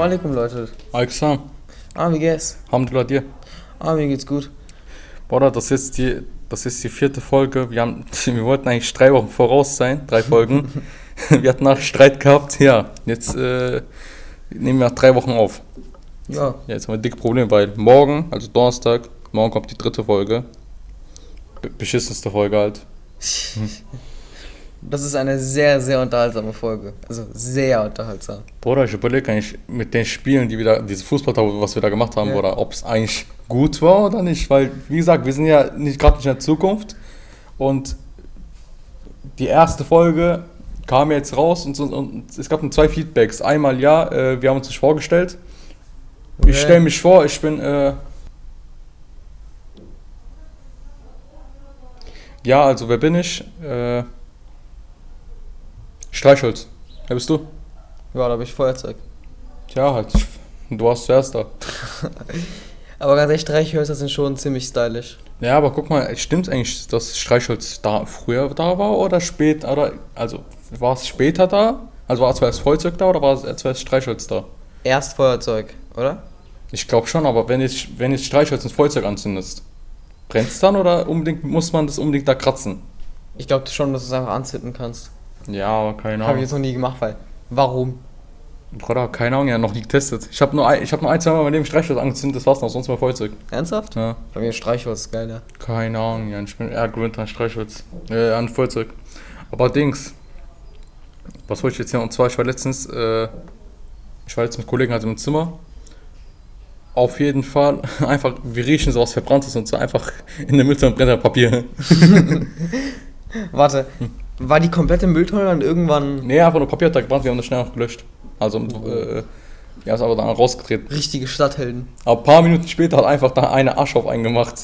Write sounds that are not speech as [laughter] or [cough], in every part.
Assalamu alaikum, Leute. Alexander, Ah, wie geht's? Alhamdulillah dir. Ah, mir geht's gut. Bruder, das ist die, das ist die vierte Folge. Wir, haben, [laughs] wir wollten eigentlich drei Wochen voraus sein, drei Folgen. [laughs] wir hatten nach Streit gehabt, ja. Jetzt äh, nehmen wir nach drei Wochen auf. Ja, Ja, jetzt haben wir ein dickes Problem, weil morgen, also Donnerstag, morgen kommt die dritte Folge. Be beschissenste Folge halt. [laughs] das ist eine sehr, sehr unterhaltsame Folge. Also sehr unterhaltsam. Bruder, ich überlege eigentlich mit den Spielen, die wir da, diese Fußballtaufe, was wir da gemacht haben, Ja. oder ob es eigentlich gut war oder nicht. Weil, wie gesagt, wir sind ja nicht gerade nicht in der Zukunft. Und die erste Folge kam jetzt raus und, so, und es gab nur zwei Feedbacks. Einmal ja, äh, wir haben uns nicht vorgestellt. Ich Okay. stelle mich vor, ich bin. Äh, ja, also wer bin ich? Äh, Streichholz. Wer bist du? Ja, da habe ich Feuerzeug. Tja, halt. Du warst zuerst da. [laughs] Aber ganz ehrlich, Streichhölzer sind schon ziemlich stylisch. Ja, aber guck mal, stimmt eigentlich, dass Streichholz da früher da war oder später? Oder, also, war es später da? Also war zuerst Feuerzeug da oder war es zuerst Streichholz da? Erst Feuerzeug, oder? Ich glaube schon, aber wenn jetzt, wenn jetzt Streichholz ins Feuerzeug anzündest, brennt es dann oder unbedingt, muss man das unbedingt da kratzen? Ich glaube schon, dass du es einfach anzünden kannst. Ja, aber keine Habe ich Ahnung. jetzt noch nie gemacht, weil. Warum? Bruder, keine Ahnung, ja, noch nie getestet. Ich habe nur, ein- ich hab nur ein, zwei Mal mein Leben Streichholz angezündet, das war's noch, sonst mal Feuerzeug. Ernsthaft? Ja. Bei mir Streichholz ist geil, ja. Keine Ahnung, ja, ich bin eher gewöhnt an Streichholz, äh, an Feuerzeug. Aber Dings, was wollte ich jetzt hier? Und zwar, ich war letztens, äh, ich war jetzt mit Kollegen halt im Zimmer. Auf jeden Fall, [laughs] einfach, wir riechen sowas Verbranntes und so einfach in der Mülltonne brennt halt Papier. [laughs] Warte, war die komplette Mülltonne dann irgendwann Nee, einfach nur Papier hat da gebrannt, wir haben das schnell auch gelöscht. Also, äh, ja, ist aber dann rausgetreten. richtige Stadthelden? Aber ein paar Minuten später hat einfach da eine Asche auf einen gemacht.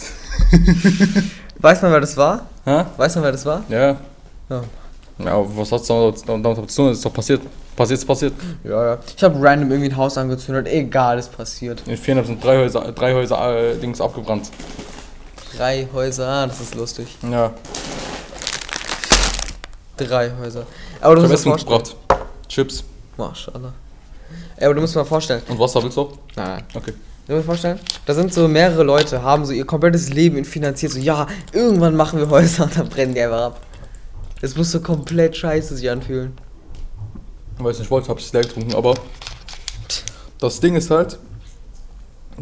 [laughs] Weiß man, wer das war? Hä? Weiß man, wer das war? Ja. Ja. Ja, was hat's damit damit zu tun? Ist doch passiert. Passiert ist passiert. Ja, ja. Ich habe random irgendwie ein Haus angezündet. Egal, ist passiert. In Viereinhalb sind drei Häuser, drei Häuser äh, Dings abgebrannt. Drei Häuser, das ist lustig. Ja, Drei Häuser. Aber du ich musst dir Essen vorstellen. mitgebracht. Chips. Maschallah. Ey, aber du musst dir mal vorstellen. Und Wasser willst du auch? Nein, nein. Okay. Du musst dir vorstellen, da sind so mehrere Leute, haben so ihr komplettes Leben finanziert. So, ja, irgendwann machen wir Häuser [laughs] und dann brennen die einfach ab. Das muss so komplett scheiße sich anfühlen. Ich weiß nicht, ich wollte, hab ich leer getrunken, aber das Ding ist halt,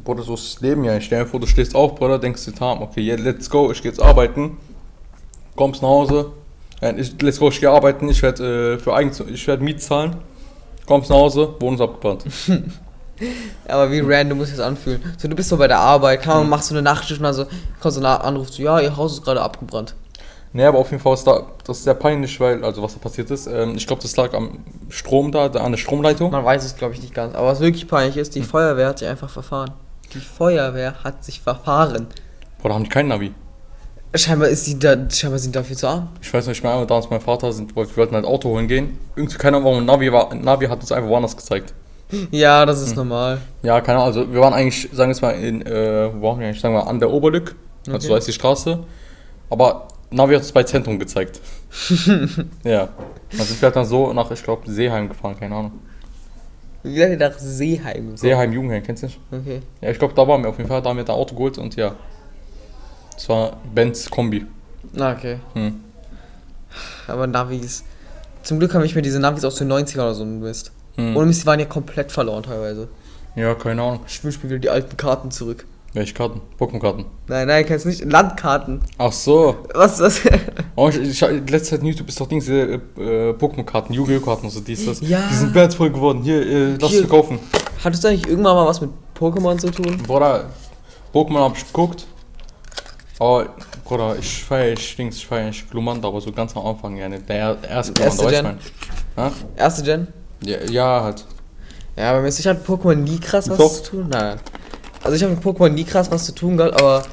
Bruder, so ist das Leben ja. Ich stell dir vor, du stehst auf, Bruder, denkst dir, okay, yeah, let's go, ich geh jetzt arbeiten. Kommst nach Hause, ich, let's go, ich geh arbeiten, ich werde äh, für Eigen, ich werde Miet zahlen. Kommst nach Hause, Wohnung ist abgebrannt. [laughs] Aber wie random muss sich das anfühlen? So, du bist so bei der Arbeit, kann man, machst so eine Nachtschicht und dann so, kommst so ein Anruf, so, ja, ihr Haus ist gerade abgebrannt. Nee, aber auf jeden Fall ist da, das ist sehr peinlich, weil, also was da passiert ist, ähm, ich glaube, das lag am Strom da, da an der Stromleitung. Man weiß es, glaube ich, nicht ganz. Aber was wirklich peinlich ist, die Feuerwehr hat sich einfach verfahren. Die Feuerwehr hat sich verfahren. Boah, da haben die keinen Navi. Scheinbar, ist sie da, scheinbar sind die dafür zu arm. Ich weiß nicht mehr, aber damals mein Vater sind, wir wollten halt Auto holen gehen. Irgendwie, keine Ahnung, warum Navi war, Navi hat uns einfach woanders gezeigt. [laughs] Ja, das ist normal. Ja, keine Ahnung, also wir waren eigentlich, sagen wir jetzt mal, in, äh, wo waren wir eigentlich, sagen wir mal, an der Oberlück, also Okay. so heißt die Straße. Aber Navi hat uns bei Zentrum gezeigt. [laughs] ja. Dann sind wir halt dann so nach, ich glaube, Seeheim gefahren, keine Ahnung. Wie seid ihr nach Seeheim? Seeheim, Jugendheim, kennst du nicht? Okay. Ja, ich glaube, da waren wir auf jeden Fall, da haben wir da Auto geholt und ja. Das war Benz Kombi. Na, okay. Hm. Aber Navis. Zum Glück habe ich mir diese Navis aus den 90ern oder so Mist. Hm. Ohne Mist, die waren ja komplett verloren teilweise. Ja, keine Ahnung. Ich wünsche mir wieder die alten Karten zurück. Welche Karten? Pokémon-Karten. Nein, nein, kennst du nicht? Landkarten. Ach so. Was ist das? [laughs] Oh, ich, ich, letzte Zeit in YouTube ist doch Dings, diese äh, äh, Pokémon-Karten, Yu-Gi-Oh! Karten, so dies, das. Ja. Die sind wertvoll geworden. Hier, äh, lass Hier. sie kaufen. Hattest du eigentlich irgendwann mal was mit Pokémon zu tun? Bruder, Pokémon hab ich geguckt. Aber, Bruder, ich feier ich Dings, ich feier ich Glumanda, aber so ganz am Anfang, ja, nicht. Der erste Erste Glumanda, weißt Gen? du mein? Ha? Erste Gen? Ja, ja, halt. Ja, aber mir hat Pokémon nie krass was Doch. zu tun. Nein. Also ich habe mit Pokémon nie krass was zu tun gehabt, aber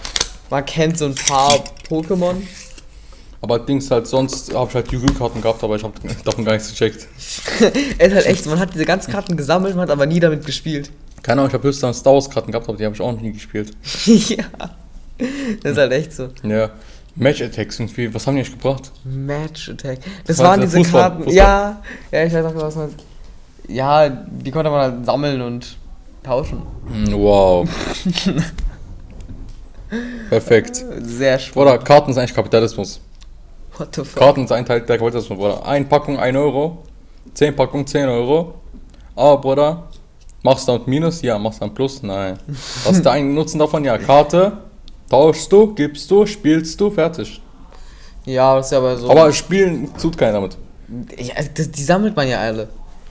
man kennt so ein paar Pokémon. Aber Dings halt, sonst hab ich halt Yu-Gi-Oh! Karten gehabt, aber ich hab [laughs] davon gar nichts gecheckt. es ist halt echt so, man hat diese ganzen Karten gesammelt, man hat aber nie damit gespielt. Keine Ahnung, ich hab höchstens Star Wars Karten gehabt, aber die habe ich auch noch nie gespielt. [laughs] ja. Das ist halt echt so. Ja. Match Attacks irgendwie, was haben die eigentlich gebracht? Match Attack. Das war waren diese Fußball, Karten. Fußball. Ja, ja, ich weiß auch, was man. Ja, die konnte man halt sammeln und tauschen. Hm, Wow. Perfekt. Sehr spannend. Bruder, Karten sind eigentlich Kapitalismus. What the fuck? Karten sind ein Teil der Kapitalismus, Bruder. Ein Packung 1 Euro, 10 Packung 10 Euro. Aber, Bruder, machst du damit Minus? Ja. Machst du dann Plus? Nein. [laughs] Was ist der eigene Nutzen davon? Ja, Karte, tauschst du, gibst du, spielst du, fertig. Ja, das ist ja aber so. Aber spielen tut keiner damit. ja, das, die sammelt man ja alle.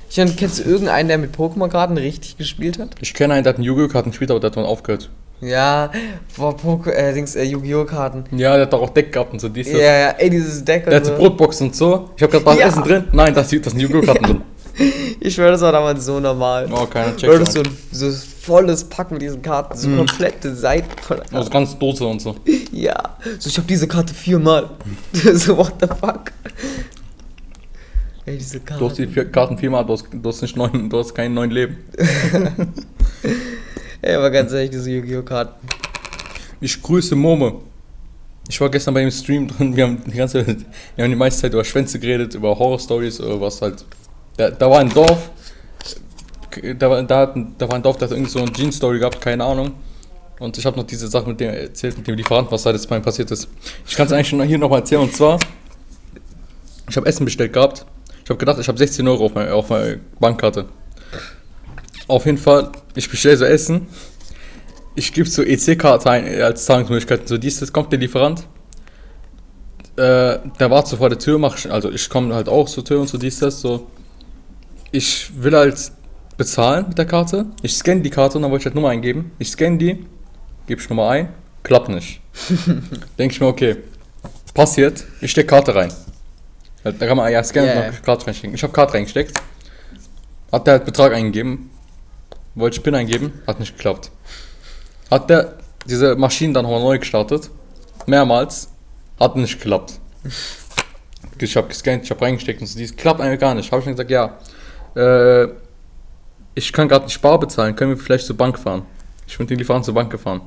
Ich meine, kennst du irgendeinen, der mit Pokémon-Karten richtig gespielt hat? Ich kenne einen, der hat einen Yu-Gi-Oh! Karten gespielt, aber der hat dann aufgehört. Ja, boah, Poké, äh, Dings, äh, Yu-Gi-Oh! Karten. Ja, der hat doch auch Deck gehabt und so. Dies, Ja, ja, ey, dieses Deck Der und hat die so. Brotbox und so. Ich hab grad was Ja. Essen drin. Nein, das, das sind Yu-Gi-Oh! Karten drin. [laughs] Ich schwöre, das war damals so normal. Oh, keiner Du hattest checkt. so ein so volles Pack mit diesen Karten, so komplette Seiten voller Also Karten. ganz Dose und so. [laughs] Ja, so ich hab diese Karte viermal. [laughs] so, what the fuck? Ey, diese Du hast die Karten. vier Karten viermal, du hast, du hast nicht neun, du hast kein neun Leben. Ey, aber ganz ehrlich, diese Yu-Gi-Oh! Karten. Ich grüße Mome. Ich war gestern bei dem Stream drin, wir haben die ganze wir haben die meiste Zeit über Schwänze geredet, über Horror-Stories, was halt. Da, da war ein Dorf, da war, da, da war ein Dorf, das hat irgendwie so eine Jeans-Story gehabt, keine Ahnung. Und ich habe noch diese Sache mit dem erzählt, mit dem Lieferanten, was da jetzt bei mir passiert ist. Ich kann es eigentlich schon hier nochmal erzählen, und zwar, ich habe Essen bestellt gehabt. Ich habe gedacht, ich habe 16 Euro auf meine, auf meine Bankkarte. Auf jeden Fall, ich bestelle so Essen. Ich gebe so EC-Karte ein äh, als Zahlungsmöglichkeit. So dies, das kommt der Lieferant. Äh, der war so vor der Tür, mach, ich- also ich komme halt auch zur Tür und so dies, das, so. Ich will halt bezahlen mit der Karte. Ich scanne die Karte und dann wollte ich halt Nummer eingeben. Ich scanne die, gebe ich Nummer ein, klappt nicht. [laughs] Denke ich mir, okay, passiert, ich stecke Karte rein. Da kann man ja scannen Ja, und noch Karte reinstecken. Ich habe Karte reingesteckt. Hat der halt Betrag eingegeben. Wollte ich PIN eingeben, hat nicht geklappt. Hat der diese Maschinen dann nochmal neu gestartet. Mehrmals. Hat nicht geklappt. [laughs] Ich habe gescannt, ich habe reingesteckt und so, dies klappt eigentlich gar nicht. Habe ich dann gesagt, ja, äh, ich kann gerade nicht Bar bezahlen, können wir vielleicht zur Bank fahren? Ich bin mit dem Lieferanten zur Bank gefahren.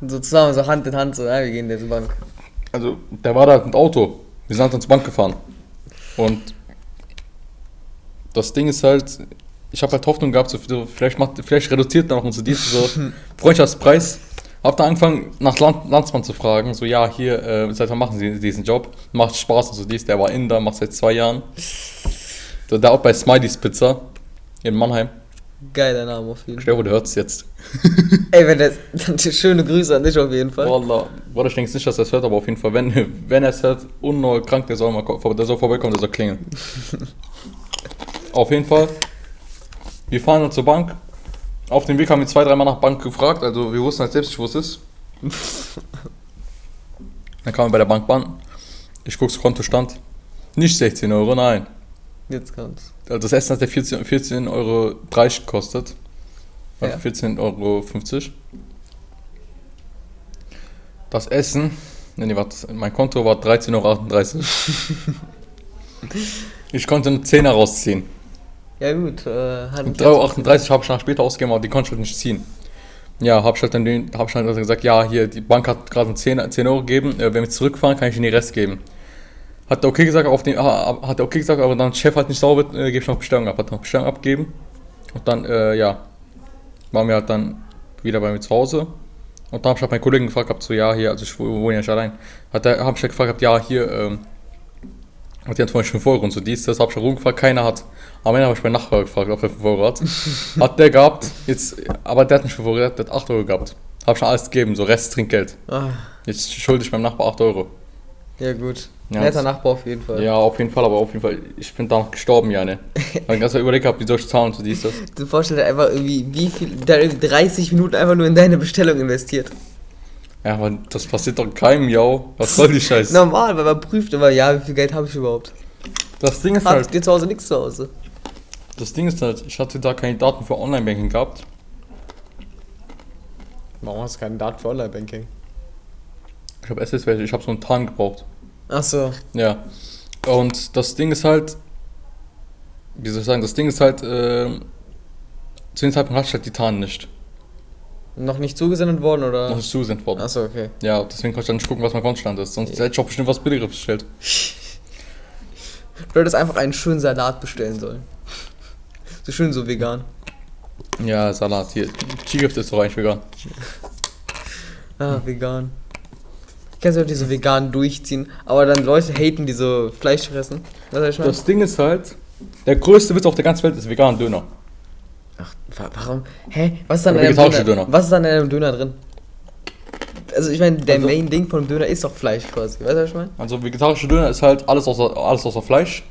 So zusammen, so Hand in Hand, so, ja, wir gehen jetzt zur Bank. Also, der war da mit Auto. Wir sind dann zur Bank gefahren. Und das Ding ist halt, ich habe halt Hoffnung gehabt, so, vielleicht, macht, vielleicht reduziert er noch und so [laughs] dies, so Freundschaftspreis. Hab dann angefangen, nach Land, Landsmann zu fragen, so, ja, hier, äh, seit wann machen Sie diesen Job? Macht Spaß und so dies, der war Inder, macht seit zwei Jahren. So, der auch bei Smileys Pizza in Mannheim. Geiler Name auf jeden Fall. Stell du hörst es jetzt. [laughs] Ey, wenn der, dann schöne Grüße an dich auf jeden Fall. Wallah, Bruder, ich denke nicht, dass er es hört, aber auf jeden Fall, wenn, wenn er es hört, unneu krank, der soll mal der soll vorbeikommen, der soll klingeln. [laughs] auf jeden Fall, wir fahren dann zur Bank. Auf dem Weg haben wir zwei, dreimal nach Bank gefragt, also wir wussten halt selbst nicht, wo es ist. [laughs] Dann kamen wir bei der Bank an. Ich guck's Kontostand. Nicht 16 Euro, nein. Jetzt kommt's. Also das Essen hat 14 14,30 Euro gekostet. Ja. 14,50 Euro. Das Essen, nee, nee, warte, mein Konto war 13,38 Euro. [laughs] ich konnte einen Zehner rausziehen. Ja gut, äh, hat Und 3,38 Euro habe ich nach später ausgegeben, aber die konnte ich halt nicht ziehen. Ja, hab ich halt dann hab ich halt gesagt, ja, hier, die Bank hat gerade einen 10, 10 Euro gegeben, äh, wenn wir zurückfahren, kann ich Ihnen den Rest geben. Hat er okay gesagt, auf den, ah, hat er okay gesagt, aber dann Chef hat nicht sauber, äh, gebe ich noch Bestellung ab, hat noch Bestellung abgegeben. Und dann, äh, ja, waren wir halt dann wieder bei mir zu Hause. Und dann hab ich halt meinen Kollegen gefragt, hab so, ja, hier, also ich wohne ja nicht allein. Hat er, hab ich halt gefragt, hab, ja, hier, ähm, hat die hat 5 Euro und so dies, das hab ich halt rumgefragt, keiner hat. Am Ende habe ich meinen Nachbar gefragt, ob er 5 Euro hat. [laughs] hat der gehabt, jetzt, aber der hat nicht 5 Euro, der hat 8 Euro gehabt. Hab schon alles gegeben, so Rest Trinkgeld. Ah, Jetzt schulde ich meinem Nachbar 8 Euro. ja gut. Ja, Netter Nachbar auf jeden Fall. Ja, auf jeden Fall, aber auf jeden Fall, ich bin danach gestorben, ja, ne. Weil ich ganz überlegt hab, wie soll ich zahlen und so dies, das. Du vorstellst dir einfach irgendwie, wie viel, da irgendwie 30 Minuten einfach nur in deine Bestellung investiert. Ja, aber das passiert doch keinem, ja. Was soll die Scheiße? Normal, weil man prüft immer, ja, wie viel Geld habe ich überhaupt. Das Ding ist Hat halt, dir zu Hause nichts zu Hause. das Ding ist halt, ich hatte da keine Daten für Online-Banking gehabt. Warum hast du keine Daten für Online-Banking? Ich habe SS, ich habe so einen Tarn gebraucht. Achso, Ja. Und das Ding ist halt, wie soll ich sagen, das Ding ist halt, äh, zu dem Zeitpunkt hatte ich halt die Tarn nicht. noch nicht zugesendet worden oder? Noch nicht zugesendet worden. Achso, okay. Ja, deswegen konnte ich dann nicht gucken, was mein Kontostand ist. Sonst hätte ich auch bestimmt was Billigeres bestellt. Du hättest einfach einen schönen Salat bestellen sollen. So schön so vegan. Ja, Salat hier. Skigift ist doch eigentlich vegan. Ah, vegan. Kennst du die so vegan durchziehen, aber dann Leute haten, die so Fleisch fressen? Weißt du, was ich meine? Das Ding ist halt, der größte Witz auf der ganzen Welt ist vegan Döner. Ach, wa- warum? Hä? Was ist dann in einem vegetarische Döner? Döner. Was ist dann in einem Döner drin? Also ich meine, der Also- Main-Ding von einem Döner ist doch Fleisch quasi. Weißt du, was ich meine? Also vegetarische Döner ist halt alles außer, alles außer Fleisch.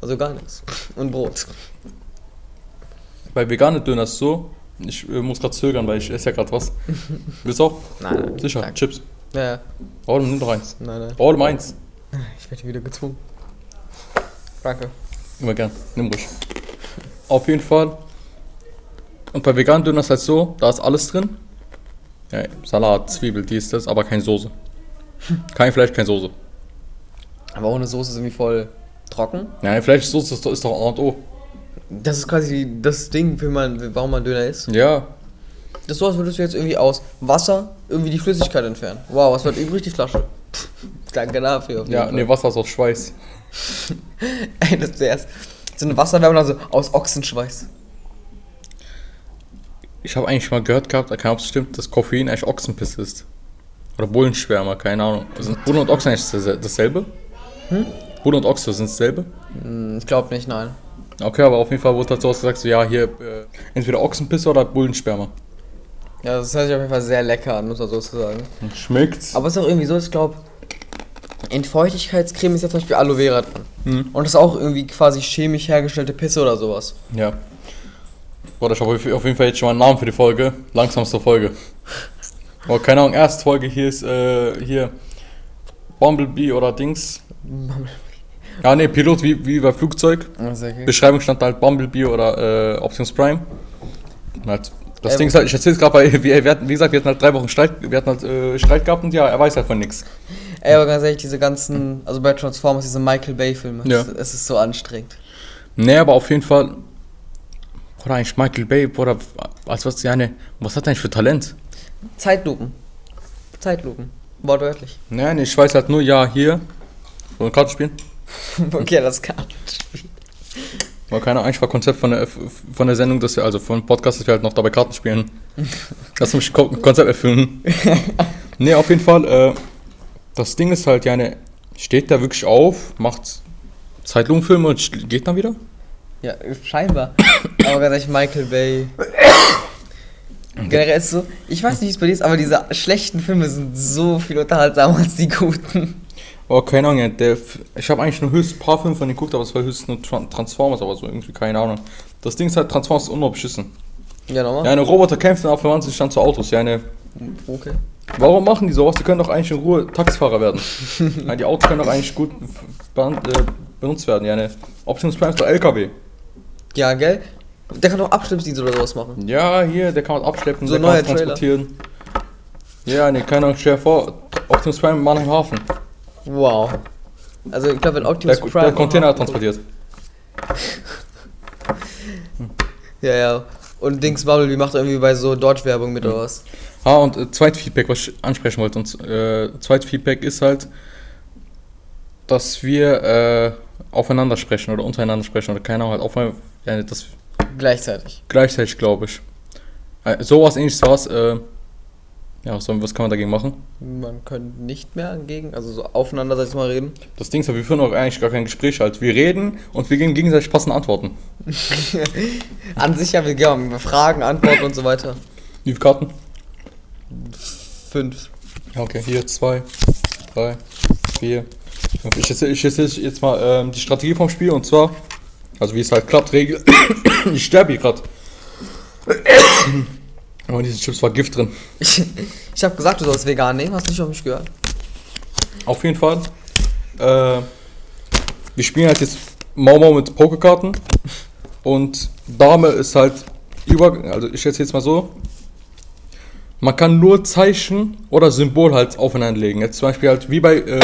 Also gar nichts. [laughs] Und Brot. Bei veganen Döner ist es so, ich äh, muss gerade zögern, weil ich esse ja gerade was. [laughs] Willst du auch? Nein, nein. Sicher, Danke. Chips. Ja. Oh, nimm doch eins. Nein, nein. Oh, nimm eins. [laughs] Ich werde wieder gezwungen. Danke. Immer gern, nimm ruhig. Auf jeden Fall. Und bei veganen Döner ist halt so, da ist alles drin. Ja, Salat, Zwiebel, dies, das, aber keine Soße. [laughs] Kein Fleisch, keine Soße. Aber ohne Soße ist irgendwie voll trocken. Ja, Fleischsoße ist, ist doch A und O. Das ist quasi das Ding, wie man, warum man Döner isst. Ja, Das ist so, als würdest du jetzt irgendwie aus Wasser irgendwie die Flüssigkeit entfernen. Wow, was wird übrig? Die Flasche. [laughs] Danke dafür. ja, Fall. nee, Wasser ist aus Schweiß. [laughs] Ey, das zuerst. So eine Wasserwärme, also aus Ochsenschweiß. Ich habe eigentlich mal gehört gehabt, keine Ahnung, ob es stimmt, dass Koffein eigentlich Ochsenpiss ist. Oder Bullenschwärmer, keine Ahnung. Sind Bulle und Ochsen eigentlich das- dasselbe? Hm? Bulle und Ochse sind dasselbe? Hm, Ich glaube nicht, nein. Okay, aber auf jeden Fall wurde halt so gesagt, so ja, hier äh, entweder Ochsenpisse oder Bullensperma. Ja, das hört sich auf jeden Fall sehr lecker an, muss man so zu sagen. Schmeckt's? Aber es ist auch irgendwie so, ich glaube, in Feuchtigkeitscreme ist ja zum Beispiel Aloe Vera drin. Mhm. Und das ist auch irgendwie quasi chemisch hergestellte Pisse oder sowas. Ja. Warte, ich habe auf jeden Fall jetzt schon mal einen Namen für die Folge. Langsamste Folge. Oh, keine Ahnung, erste Folge hier ist, äh, hier Bumblebee oder Dings. Ah, ne, Pilot wie, wie bei Flugzeug. Okay. Beschreibung stand halt Bumblebee oder äh, Optimus Prime. Und halt, das Ähm, Ding ist halt, ich erzähl's gerade bei, wie, wir hatten, wie gesagt, wir hatten halt drei Wochen Streit, wir hatten halt äh, Streit gehabt und ja, er weiß halt von nix. Ey, aber ganz ehrlich, diese ganzen, also bei Transformers, diese Michael Bay-Filme, Ja. es, es ist so anstrengend. Nee, aber auf jeden Fall. Oder eigentlich Michael Bay, oder als was, ja, ne, was hat er eigentlich für Talent? Zeitlupen. Zeitlupen. Wortwörtlich. Nee, nee, ich weiß halt nur, ja, hier. Wollen wir Karten spielen? [laughs] okay, das kann. War keine Ahnung, eigentlich war Konzept von der, von der Sendung, dass wir, also von Podcast, dass wir halt noch dabei Karten spielen. [laughs] Lass uns Ko Konzept erfüllen. [laughs] nee, auf jeden Fall, äh, das Ding ist halt, ja, ne, steht da wirklich auf, macht Zeitlupenfilme und geht dann wieder? Ja, scheinbar. [coughs] aber ganz ehrlich, Michael Bay. [coughs] Generell ist so, ich weiß nicht, wie es bei dir ist, aber diese schlechten Filme sind so viel unterhaltsamer als die guten. Oh, keine Ahnung, der, ich habe eigentlich nur höchst ein paar Filme von denen geguckt, aber es war höchstens nur Tran Transformers, aber so irgendwie, keine Ahnung. Das Ding ist halt, Transformers ist unnormal beschissen. Ja, nochmal? Ja, eine Roboter kämpft und verwandt sich dann zu Autos. Ja, eine, Okay. warum machen die sowas? Die können doch eigentlich in Ruhe Taxifahrer werden. [laughs] ja, die Autos können doch eigentlich gut äh, benutzt werden. Ja, eine Optimus Prime ist doch LKW. Ja, gell? Der kann doch Abschleppdienst oder sowas machen. Ja, hier, der kann was abschleppen, So der kann was transportieren. Ja, ne, keine Ahnung, stell dir vor, Optimus Prime in Mannheim Hafen. Wow. Also ich glaube, wenn Der, Optimus Prime... der Container transportiert. [laughs] Ja, ja. Und Dings Bumblebee macht irgendwie bei so Dodge-Werbung mit oder was? Ah, und äh, zweites Feedback, was ich ansprechen wollte. Und äh, zweites Feedback ist halt, dass wir äh, aufeinander sprechen oder untereinander sprechen oder keiner halt aufeinander. Ja, das Gleichzeitig. gleichzeitig, glaube ich. Äh, sowas ähnliches war es. Äh, ja, was, soll- was kann man dagegen machen? Man könnte nicht mehr angegen, also so aufeinander sag ich mal reden. Das Ding ist ja, wir führen auch eigentlich gar kein Gespräch halt. Wir reden und wir geben gegenseitig passende Antworten. [laughs] An sich ja, wir, wir fragen, antworten und so weiter. Wie viele Karten? Fünf. Ja, okay, hier zwei, drei, vier, fünf. Ich erzähle ich erzähl jetzt mal ähm, die Strategie vom Spiel und zwar, also wie es halt klappt, Regel. [coughs] ich sterbe hier gerade. Aber in diesen Chips war Gift drin. [laughs] Ich, ich habe gesagt, du sollst vegan nehmen, hast nicht auf mich gehört. Auf jeden Fall. Äh, wir spielen halt jetzt Mau Mau mit Pokerkarten. Und Dame ist halt über. Also ich schätze jetzt mal so. Man kann nur Zeichen oder Symbol halt aufeinander legen. Jetzt zum Beispiel halt wie bei äh,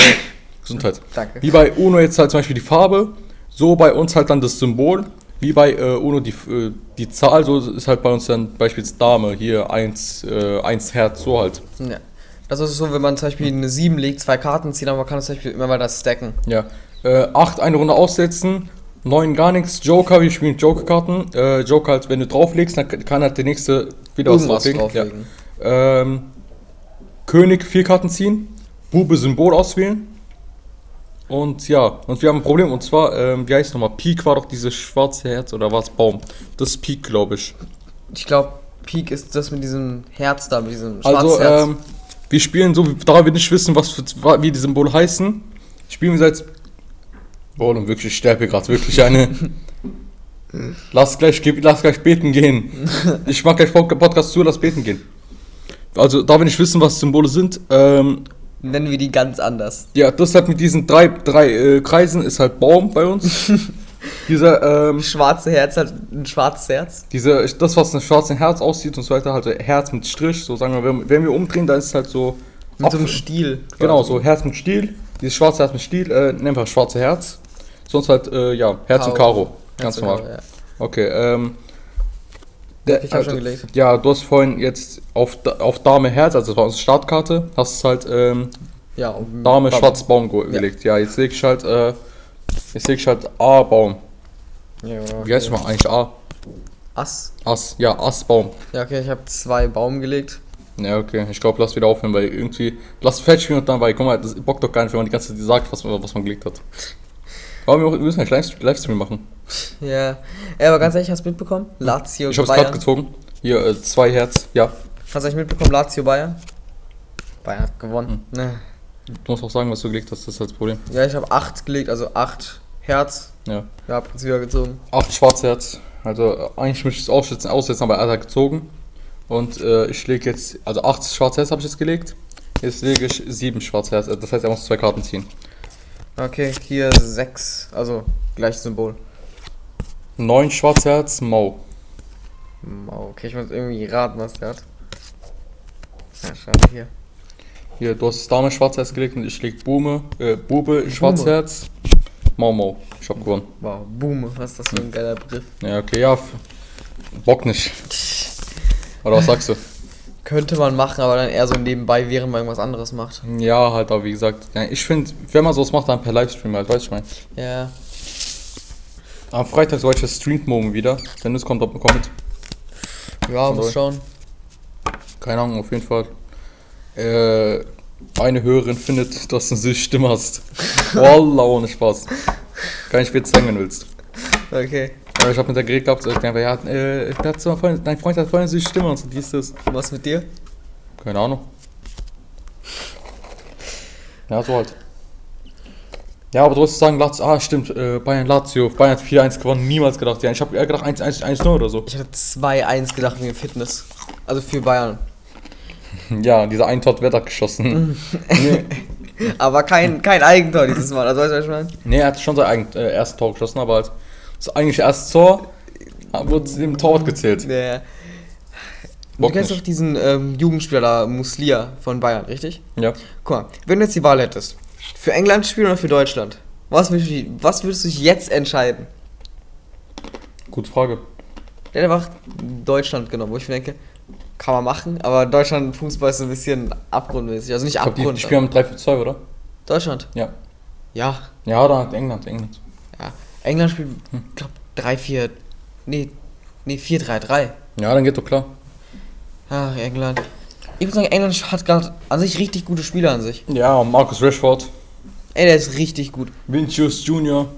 Gesundheit. Danke. Wie bei Uno jetzt halt zum Beispiel die Farbe, so bei uns halt dann das Symbol. Wie bei äh, Uno die, äh, die Zahl, so ist halt bei uns dann beispielsweise Dame, hier 1, äh, 1 Herz, so halt. Ja. Das ist so, wenn man zum Beispiel eine 7 legt, zwei Karten zieht, aber man kann das zum Beispiel immer weiter stacken. Ja. Äh, 8 eine Runde aussetzen 9 gar nichts. Joker, wir spielen Joker-Karten. Äh, Joker halt, wenn du drauflegst, dann kann halt der nächste wieder was drauflegen. drauflegen. Ja. Ähm, König, vier Karten ziehen. Bube, Symbol auswählen. Und ja, und wir haben ein Problem. Und zwar, ähm, wie heißt es nochmal? Peak war doch dieses schwarze Herz oder war es Baum? Das ist Peak, glaube ich. Ich glaube, Peak ist das mit diesem Herz da, mit diesem Also, Schwarzherz. ähm, wir spielen so, da wir nicht wissen, was für, wie die Symbole heißen, spielen wir seit. Boah, und wirklich, ich sterbe gerade wirklich eine. [laughs] lass, gleich, lass gleich beten gehen. [laughs] Ich mach gleich Pod- Podcast zu, lass beten gehen. Also, da wir nicht wissen, was Symbole sind, ähm, Nennen wir die ganz anders. ja, das halt mit diesen drei, drei äh, Kreisen ist halt Baum bei uns. [laughs] Dieser, ähm, Schwarze Herz hat ein schwarzes Herz. diese, das, was ein schwarzes Herz aussieht und so weiter, halt Herz mit Strich, so sagen wir, wenn, wenn wir umdrehen, dann ist es halt so. Mit so einem Stiel. Genau, so Herz mit Stiel. Dieses schwarze Herz mit Stiel, äh, nennen wir schwarze Herz. Sonst halt, äh, ja, Herz und Karo. Ganz Herz normal. Karo, ja. Okay, ähm. Der, Ich hab schon gelegt. Ja, du hast vorhin jetzt auf, auf Dame Herz, also das war unsere Startkarte, hast halt ähm, Ja, Dame schwarz Baum ge gelegt. Ja, jetzt leg ich halt, äh, jetzt leg ich halt A Baum. Ja, Wie heißt mal eigentlich A? Ass. Ass, ja, Ass Baum. Ja, okay, ich habe zwei Baum gelegt. Ja, okay. Ich glaube, lass wieder aufhören, weil irgendwie. Lass fertig spielen und dann, weil, guck mal, das bockt doch gar nicht, wenn man die ganze Zeit sagt, was was man gelegt hat. Aber wir müssen einen Livestream Livestream machen. Ja. ja, aber ganz ehrlich, hast du mitbekommen? Lazio Ich hab's gerade gezogen. Hier, äh, zwei Herz. Ja. Hast du eigentlich mitbekommen, Lazio Bayern? Bayern hat gewonnen. Hm. Ne. Du musst auch sagen, was du gelegt hast, das ist halt das Problem. Ja, ich habe acht gelegt, also acht Herz. Ja. Ja, wieder gezogen. Acht Schwarzherz. Also äh, eigentlich möchte ich es aussetzen, aussetzen, aber er hat gezogen. Und äh, ich lege jetzt, also acht Schwarzherz habe ich jetzt gelegt. Jetzt lege ich sieben Schwarzherz. äh, Das heißt, er muss zwei Karten ziehen. Okay, hier sechs. Also, gleiches Symbol. Neun Schwarzherz, Mau. Mau. Okay, ich muss irgendwie raten, was der hat. Ja, schade hier. Hier, du hast Dame Schwarzherz gelegt und ich leg Bume, äh, Bube Schwarzherz. Mau Mau. Ich hab gewonnen. Wow, Boom, was ist das für ein geiler Begriff. Ja, okay, ja. Bock nicht. Oder was sagst du? Könnte man machen, aber dann eher so nebenbei, während man irgendwas anderes macht. Ja, halt, aber wie gesagt, ja, ich finde, wenn man sowas macht, dann per Livestream halt, weißt du, ich mein. Ja. Am Freitag soll ich das streamt morgen wieder. Wenn es kommt, ob kommt. Ja, muss schauen. Keine Ahnung, auf jeden Fall. Äh, eine Hörerin findet, [laughs] dass du eine süße Stimme hast. [laughs] Wallah, ohne Spaß. Kann ich dir zeigen, wenn du willst. Okay. Aber ich hab mit der geredet gehabt, sagt einfach, ja, äh, voll, dein Freund hat voll eine süße Stimme und so, dies, das. Was mit dir? Keine Ahnung. Ja, so halt. Ja, aber du wolltest sagen, Lazio, ah, stimmt, äh, Bayern Lazio, Bayern hat 4-1 gewonnen, niemals gedacht. Ja, ich habe eher gedacht 1-1 oder so. Ich hatte 2-1 gedacht wegen Fitness. Also für Bayern. [laughs] Ja, dieser ein Tor wird geschossen. [laughs] nee, Aber kein, kein Eigentor dieses Mal. Also weißt du, was ich meine? nee, er hat schon sein eigen, äh, erstes Tor geschossen, aber halt, das eigentliche erste Tor wurde dem Torwart gezählt. Der. Du kennst doch diesen ähm, Jugendspieler da, Muslia von Bayern, richtig? Ja. Guck mal, wenn du jetzt die Wahl hättest, für England spielen oder für Deutschland, was würdest du, was würdest du jetzt entscheiden? Gute Frage. Der hat einfach Deutschland genommen, wo ich mir denke, kann man machen, aber Deutschland Fußball ist so ein bisschen abgrundmäßig. Also nicht Ich glaub, die, Abgrund. die spielen mit 3 für 2, oder? Deutschland? Ja. Ja. Ja, da hat England, England. England spielt, ich glaube, 3-4. Nee, nee, 4-3-3. Ja, dann geht doch klar. Ach, England. Ich muss sagen, England hat gerade an sich richtig gute Spieler an sich. Ja, und Marcus Rashford, Ey, der ist richtig gut. Vinicius Junior,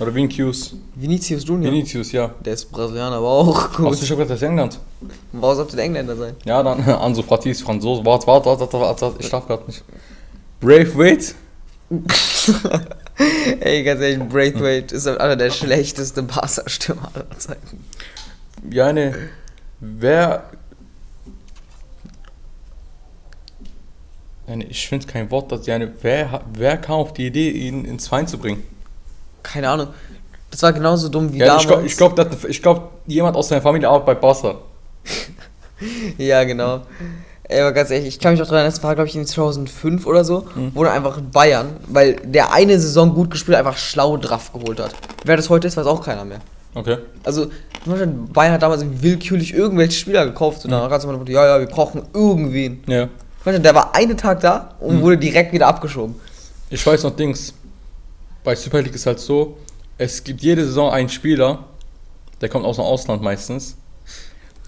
oder Vinicius. Vinicius Junior. Vinicius, ja. Der ist Brasilianer, aber auch Hast du gut. schon gedacht, das ist England? Warum sollte der Engländer sein? Ja, dann [laughs] Ansu Fati ist Franzose. Warte, warte, warte, warte, warte, ich darf gerade nicht. Braithwaite? [laughs] Ey, ganz ehrlich, Braithwaite ist einer der schlechtesten Barca-Stürmer aller Zeiten. Ja, ne. Wer. Ich finde kein Wort, dass ja, ne, wer, wer kam auf die Idee, ihn ins Verein zu bringen? Keine Ahnung. Das war genauso dumm wie Ja, ich damals. glaube, ich glaub, ich glaub, jemand aus seiner Familie arbeitet bei Barca. [laughs] Ja, genau. Ey, aber ganz ehrlich, ich kann mich auch daran erinnern, das war, glaube ich, in 2005 oder so, Mhm. wo dann einfach Bayern, weil der eine Saison gut gespielt hat, einfach schlau drauf geholt hat. Wer das heute ist, weiß auch keiner mehr. Okay. Also, Bayern hat damals willkürlich irgendwelche Spieler gekauft und dann ganz immer ja, ja, wir brauchen irgendwen. Ja. Der war einen Tag da und Mhm. wurde direkt wieder abgeschoben. Ich weiß noch Dings. Bei Super League ist halt so, es gibt jede Saison einen Spieler, der kommt aus dem Ausland meistens.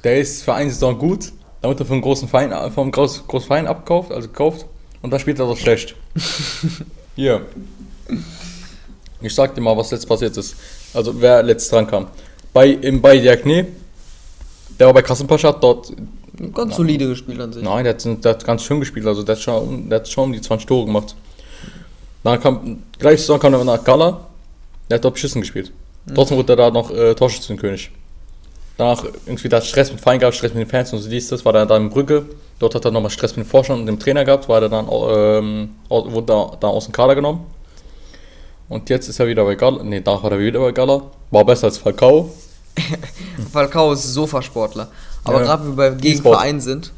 Der ist für eine Saison gut, dann wird er vom großen Verein, vom groß, großen Verein abgekauft, also gekauft, und dann spielt er so schlecht. [laughs] Hier. Ich sag dir mal, was jetzt passiert ist. Also wer letzt dran kam. Bei, im, bei Diakne, der war bei Kassenpascha, hat dort Ganz solide gespielt an sich. Nein, der hat, der hat ganz schön gespielt, also der hat schon, der hat schon um die 20 Tore gemacht. Dann kam, gleich Saison kam er nach Gala, der hat dort beschissen gespielt. Trotzdem wurde er da noch äh, Torschützenkönig. Danach irgendwie da Stress mit Verein gehabt, Stress mit den Fans und so dies, das, war er da in Brücke. Dort hat er nochmal Stress mit dem Vorstand und dem Trainer gehabt, war er dann, ähm, wurde da, da aus dem Kader genommen. Und jetzt ist er wieder bei Gala, nee, danach war er wieder bei Gala, war besser als Falcao. [laughs] Falcao ist Sofasportler. Aber Ja. gerade wenn wir gegen E-Sport. Verein sind,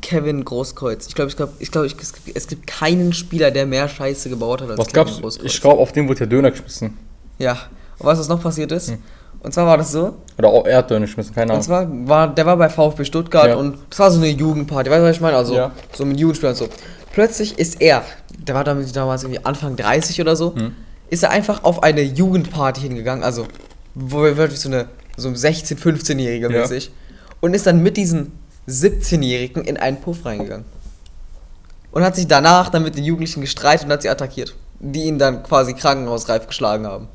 Kevin Großkreuz. Ich glaube, ich glaub, ich glaub, ich, es, gibt, keinen Spieler, der mehr Scheiße gebaut hat als Was Kevin gab's? Großkreuz. Ich glaube, auf dem wurde der Döner geschmissen. Ja. Und weißt du, was noch passiert ist? Hm. Und zwar war das so, Oder auch er hat Döner geschmissen, keine und Ahnung. zwar war, der war bei VfB Stuttgart Ja. und das war so eine Jugendparty, weißt du, was ich meine? Also, Ja. so mit Jugendspielern und so. Plötzlich ist er, der war damals irgendwie Anfang 30 oder so, Hm. ist er einfach auf eine Jugendparty hingegangen, also, wo er wirklich so eine, so ein 16-, 15-Jähriger Ja. mäßig, und ist dann mit diesen 17-Jährigen in einen Puff reingegangen. Und hat sich danach dann mit den Jugendlichen gestreitet und hat sie attackiert, die ihn dann quasi krankenhausreif geschlagen haben.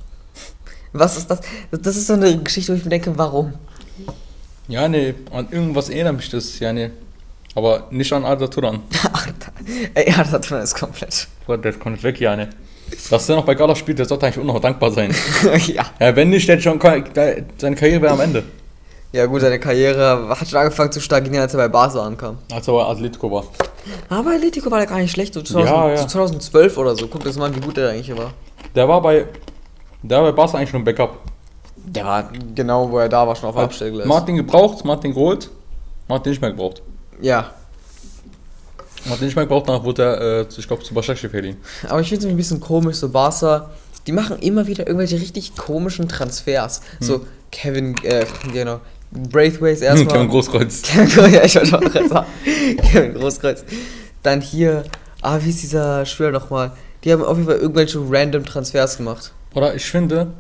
Was ist das? Das ist so eine Geschichte, wo ich mir denke, warum? Ja, nee, an irgendwas erinnert mich das, ja, nee. Aber nicht an Arda Turan. [laughs] Ey, ja, das ist komplett. Boah, Der kommt weg, ja, ne. Dass der noch bei Gala spielt, der sollte eigentlich auch noch dankbar sein. [laughs] ja. Ja, wenn nicht, der schon, seine Karriere wäre am Ende. Ja, gut, seine Karriere hat schon angefangen zu stagnieren, als er bei Barca ankam. Als er bei Atletico war. Aber Atletico war der gar nicht schlecht, so 2000, Ja, ja. so 2012 oder so. Guck das mal wie gut der eigentlich war. Der war bei, der war bei Barca eigentlich nur ein Backup. Der war genau, wo er da war, schon auf Abstellgleis. Martin gebraucht, Martin geholt, Martin nicht mehr gebraucht. Ja, Martin nicht mehr gebraucht, danach wurde er, äh, ich glaube, zu Başakşehir verliehen. aber ich finde es ein bisschen komisch, so Barca, die machen immer wieder irgendwelche richtig komischen Transfers. So Kevin, äh, genau, Braithwaite [laughs] erstmal. Kevin Großkreuz. [laughs] Kevin ja, ich wollte schon gerade sagen. [laughs] Kevin Großkreuz. Dann hier, ah, wie ist dieser Spieler nochmal? Die haben auf jeden Fall irgendwelche random Transfers gemacht. Oder ich finde,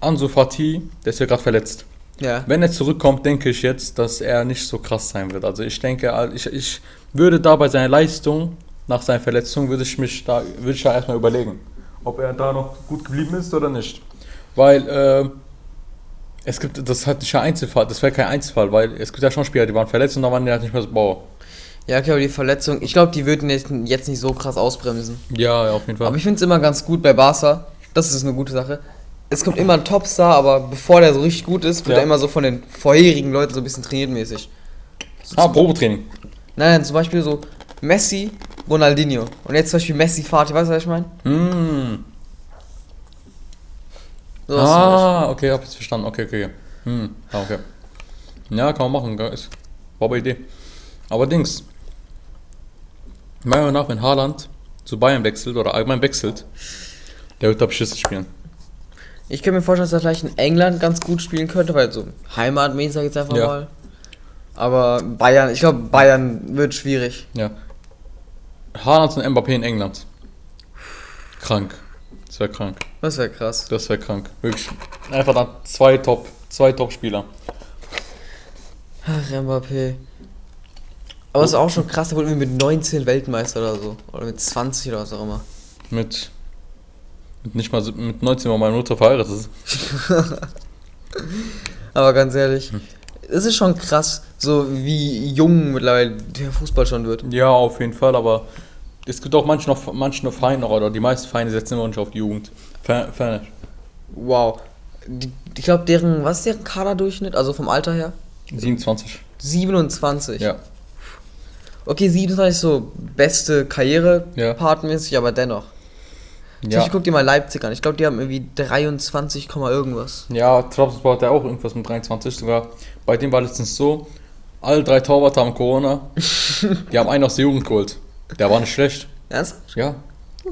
Ansu Fati, der ist ja gerade verletzt. Ja. Wenn er zurückkommt, denke ich jetzt, dass er nicht so krass sein wird. Also ich denke, ich, ich würde da bei seiner Leistung, nach seiner Verletzung, würde ich mich da, würde ich da erstmal überlegen, ob er da noch gut geblieben ist oder nicht. Weil, äh, es gibt, das hat nicht ein Einzelfall, das wäre kein Einzelfall, weil es gibt ja schon Spieler, die waren verletzt und dann waren die halt nicht mehr so Bauer. Ja, okay, aber die Verletzung, ich glaube, die würden jetzt, jetzt nicht so krass ausbremsen. Ja, ja, auf jeden Fall. Aber ich finde es immer ganz gut bei Barca. Das ist eine gute Sache. Es kommt immer ein Topstar, aber bevor der so richtig gut ist, wird Ja. er immer so von den vorherigen Leuten so ein bisschen trainiert mäßig. ah, Probetraining. Nein, nein, zum Beispiel so Messi, Ronaldinho. Und jetzt zum Beispiel Messi, Fatih, weißt du, was ich meine? Hm. So Ah, okay, hab jetzt verstanden. Okay, okay. Hm, ah, okay. Ja, kann man machen, ist war aber Idee. Aber Dings. Meiner Meinung nach, wenn Haaland zu Bayern wechselt oder allgemein wechselt, der wird da beschissen spielen. Ich könnte mir vorstellen, dass er vielleicht in England ganz gut spielen könnte, weil so heimatmäßig, sag ich jetzt einfach Ja. mal. Aber Bayern, ich glaube, Bayern wird schwierig. Ja. Haaland und Mbappé in England. Krank. Das wäre krank. Das wäre krass. Das wäre krank. Wirklich. Einfach dann zwei Top, zwei Top-Spieler. Ach, Mbappé. Aber es ist auch schon krass, der wurde irgendwie mit 19 Weltmeister oder so. Oder mit 20 oder was auch immer. Mit nicht mal mit 19 war meine Mutter verheiratet. ist. [laughs] Aber ganz ehrlich, es ist schon krass, so wie jung mittlerweile der Fußball schon wird. Ja, auf jeden Fall, aber es gibt auch manche noch, manche noch noch, oder die meisten Vereine setzen immer nicht auf die Jugend. Fer- Ferner. Wow. Die, ich glaube, deren, was ist deren Kaderdurchschnitt? Also vom Alter her? 27. 27. Ja. Okay, 27 ist so beste Karriere Ja. partmäßig, aber dennoch. Ja, Ich guck dir mal Leipzig an. Ich glaube, die haben irgendwie 23, Komma irgendwas. ja Trabzonspor hat ja auch irgendwas mit 23 sogar. Bei dem war letztens so, alle drei Torwarte haben Corona. [laughs] die haben einen aus der Jugend geholt. Der war nicht schlecht. Ernsthaft? Ja.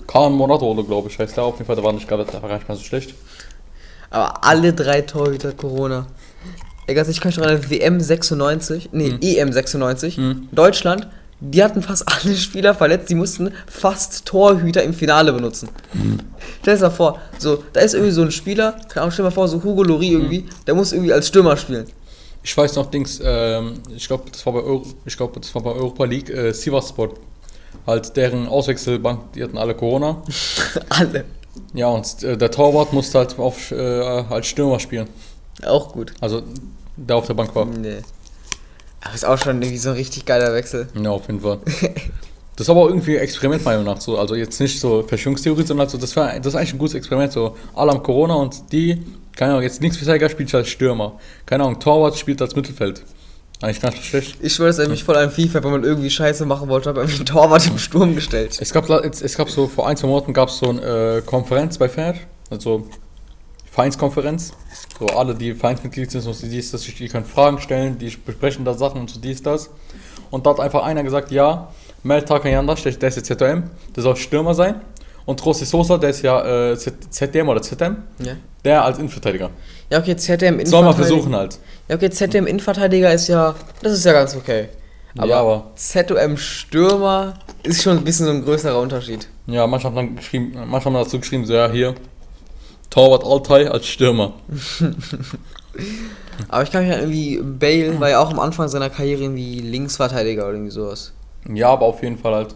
Kahn Monato, glaube ich, heißt der auf jeden Fall. Der war nicht gerade, der war gar nicht mal so schlecht. Aber alle drei Torhüter Corona. Egal, ich kann noch an WM 96, nee, Hm. EM 96, Hm. Deutschland die hatten fast [laughs] alle Spieler verletzt, die mussten fast Torhüter im Finale benutzen. Stell dir das mal vor, so, da ist irgendwie so ein Spieler, keine Ahnung, stell dir mal vor, so Hugo Lori irgendwie, der muss irgendwie als Stürmer spielen. Ich weiß noch, Dings, ähm, ich glaube, das war bei Euro, ich glaube, das war bei Europa League, äh, Sivasspor. Halt deren Auswechselbank, die hatten alle Corona. [laughs] alle. Ja, und äh, der Torwart musste halt auf, äh, als Stürmer spielen. Auch gut. Also, der auf der Bank war. Nee. Aber ist auch schon irgendwie so ein richtig geiler Wechsel. Ja, auf jeden Fall. [laughs] Das ist aber irgendwie ein Experiment, meiner Meinung nach. So. Also jetzt nicht so Verschwörungstheorie, sondern so, das, war, das ist eigentlich ein gutes Experiment. So, alle haben Corona und die, keine Ahnung, jetzt nichts Seiger spielt als Stürmer. Keine Ahnung, Torwart spielt als Mittelfeld. Eigentlich nicht schlecht. Ich schwöre, erinnert mich voll an FIFA, wenn man irgendwie Scheiße machen wollte, hat man irgendwie einen Torwart im Sturm gestellt. Es gab, es, es gab so, vor ein, zwei Monaten gab es so eine äh, Konferenz bei Fair, also Vereinskonferenz. So alle, die Vereinsmitglied sind, so dies, das, die können Fragen stellen, die besprechen da Sachen und so dies, das. Und da hat einfach einer gesagt, ja, Mel Takayandash, der, ist jetzt ZM, der soll Stürmer sein. Und Rossi Sosa, der ist ja äh, ZDM oder ZM, Ja. der als Innenverteidiger. Ja, okay, ZDM Soll man Innenverteidiger. versuchen halt. Ja, okay, ZDM Innenverteidiger ist ja, das ist ja ganz okay. Aber, Ja, aber- ZOM Stürmer ist schon ein bisschen so ein größerer Unterschied. Ja, manche haben dann geschrieben, manche haben dazu geschrieben, so ja, hier, Torwart Altai als Stürmer. [laughs] Aber ich kann mich an irgendwie, Bale war ja auch am Anfang seiner Karriere irgendwie Linksverteidiger oder irgendwie sowas. Ja, aber auf jeden Fall halt.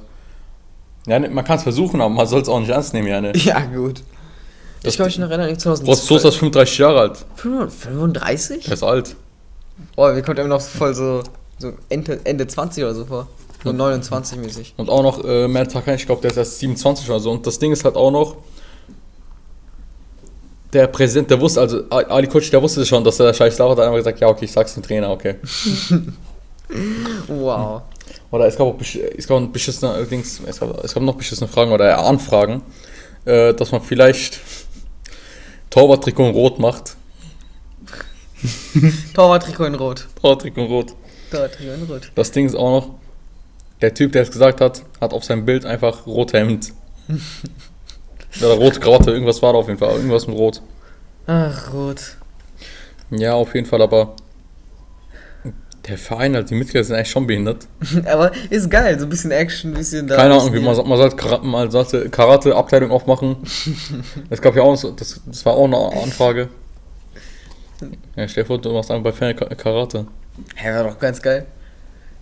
Ja, ne, man kann es versuchen, aber man soll es auch nicht ernst nehmen, ja, ne. [laughs] Ja, gut. Das- ich kann mich noch erinnern, Rossi Sosa ist 2012. 35 Jahre alt. 35? Der ist alt. Boah, mir kommt immer noch voll so, so Ende, Ende 20 oder so vor. So 29 mäßig. Und auch noch äh, Matt Tucker, ich glaube, der ist erst 27 oder so. Und das Ding ist halt auch noch, der Präsident, der wusste, also Ali Kutsch, der wusste schon, dass er der Scheiß war, hat einfach gesagt, ja, okay, ich sag's dem Trainer, okay. [laughs] Wow. Oder es gab auch es gab noch beschissene, Dings, es gab, es gab noch beschissene Fragen oder Anfragen, äh, dass man vielleicht Torwarttrikot in Rot macht. [laughs] Torwarttrikot in Rot. Torwarttrikot in Rot. Torwarttrikot in Rot. Das Ding ist auch noch, der Typ, der es gesagt hat, hat auf seinem Bild einfach rote Hemd. [laughs] Oder rote Krawatte, irgendwas war da auf jeden Fall, irgendwas mit Rot. Ach, Rot. Ja, auf jeden Fall, aber der Verein, halt, die Mitglieder sind eigentlich schon behindert. [laughs] Aber ist geil, so ein bisschen Action, ein bisschen da. Keine ein Ahnung, wie man, Karate, man sollte Karate-Abteilung aufmachen. [laughs] Es gab ja auch, so- das, das war auch eine Anfrage. Ja, stell dir vor, du machst einfach bei Fan Ka- Karate. Hä, war doch ganz geil.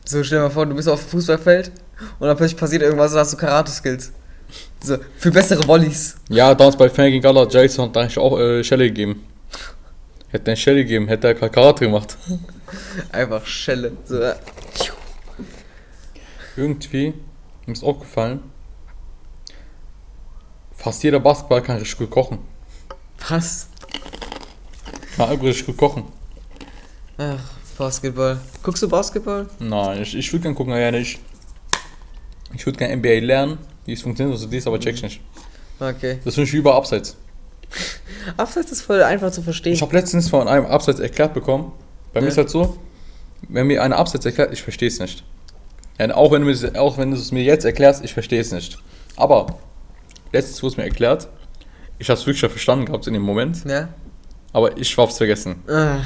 So, stell dir mal vor, du bist auf dem Fußballfeld und dann plötzlich passiert irgendwas und hast du Karate-Skills. So, für bessere Volleys. Ja, damals bei Fan gegen Gala, Jason hat eigentlich auch äh, Schelle gegeben. Hätte er Schelle gegeben, hätte er Karate gemacht. [laughs] Einfach Schelle. So, Irgendwie, mir ist aufgefallen, fast jeder Basketball kann richtig gut kochen. was? Kann richtig gut kochen. Ach, Basketball. Guckst du Basketball? Nein, ich, ich würde gerne gucken, aber ja nicht. Ich würde gerne NBA lernen, wie es funktioniert, also dies, aber check's nicht. Okay. Das finde ich über Abseits. [laughs] Abseits ist voll einfach zu verstehen. Ich habe letztens von einem Abseits erklärt bekommen. Bei mir Ja. ist halt so, wenn mir einer Abseits erklärt, ich verstehe es nicht. Ja, auch, wenn du mir, auch wenn du es mir jetzt erklärst, ich verstehe es nicht. Aber letztens wurde es mir erklärt. Ich habe es wirklich schon verstanden gehabt in dem Moment, Ja? aber ich hab's vergessen. Ah.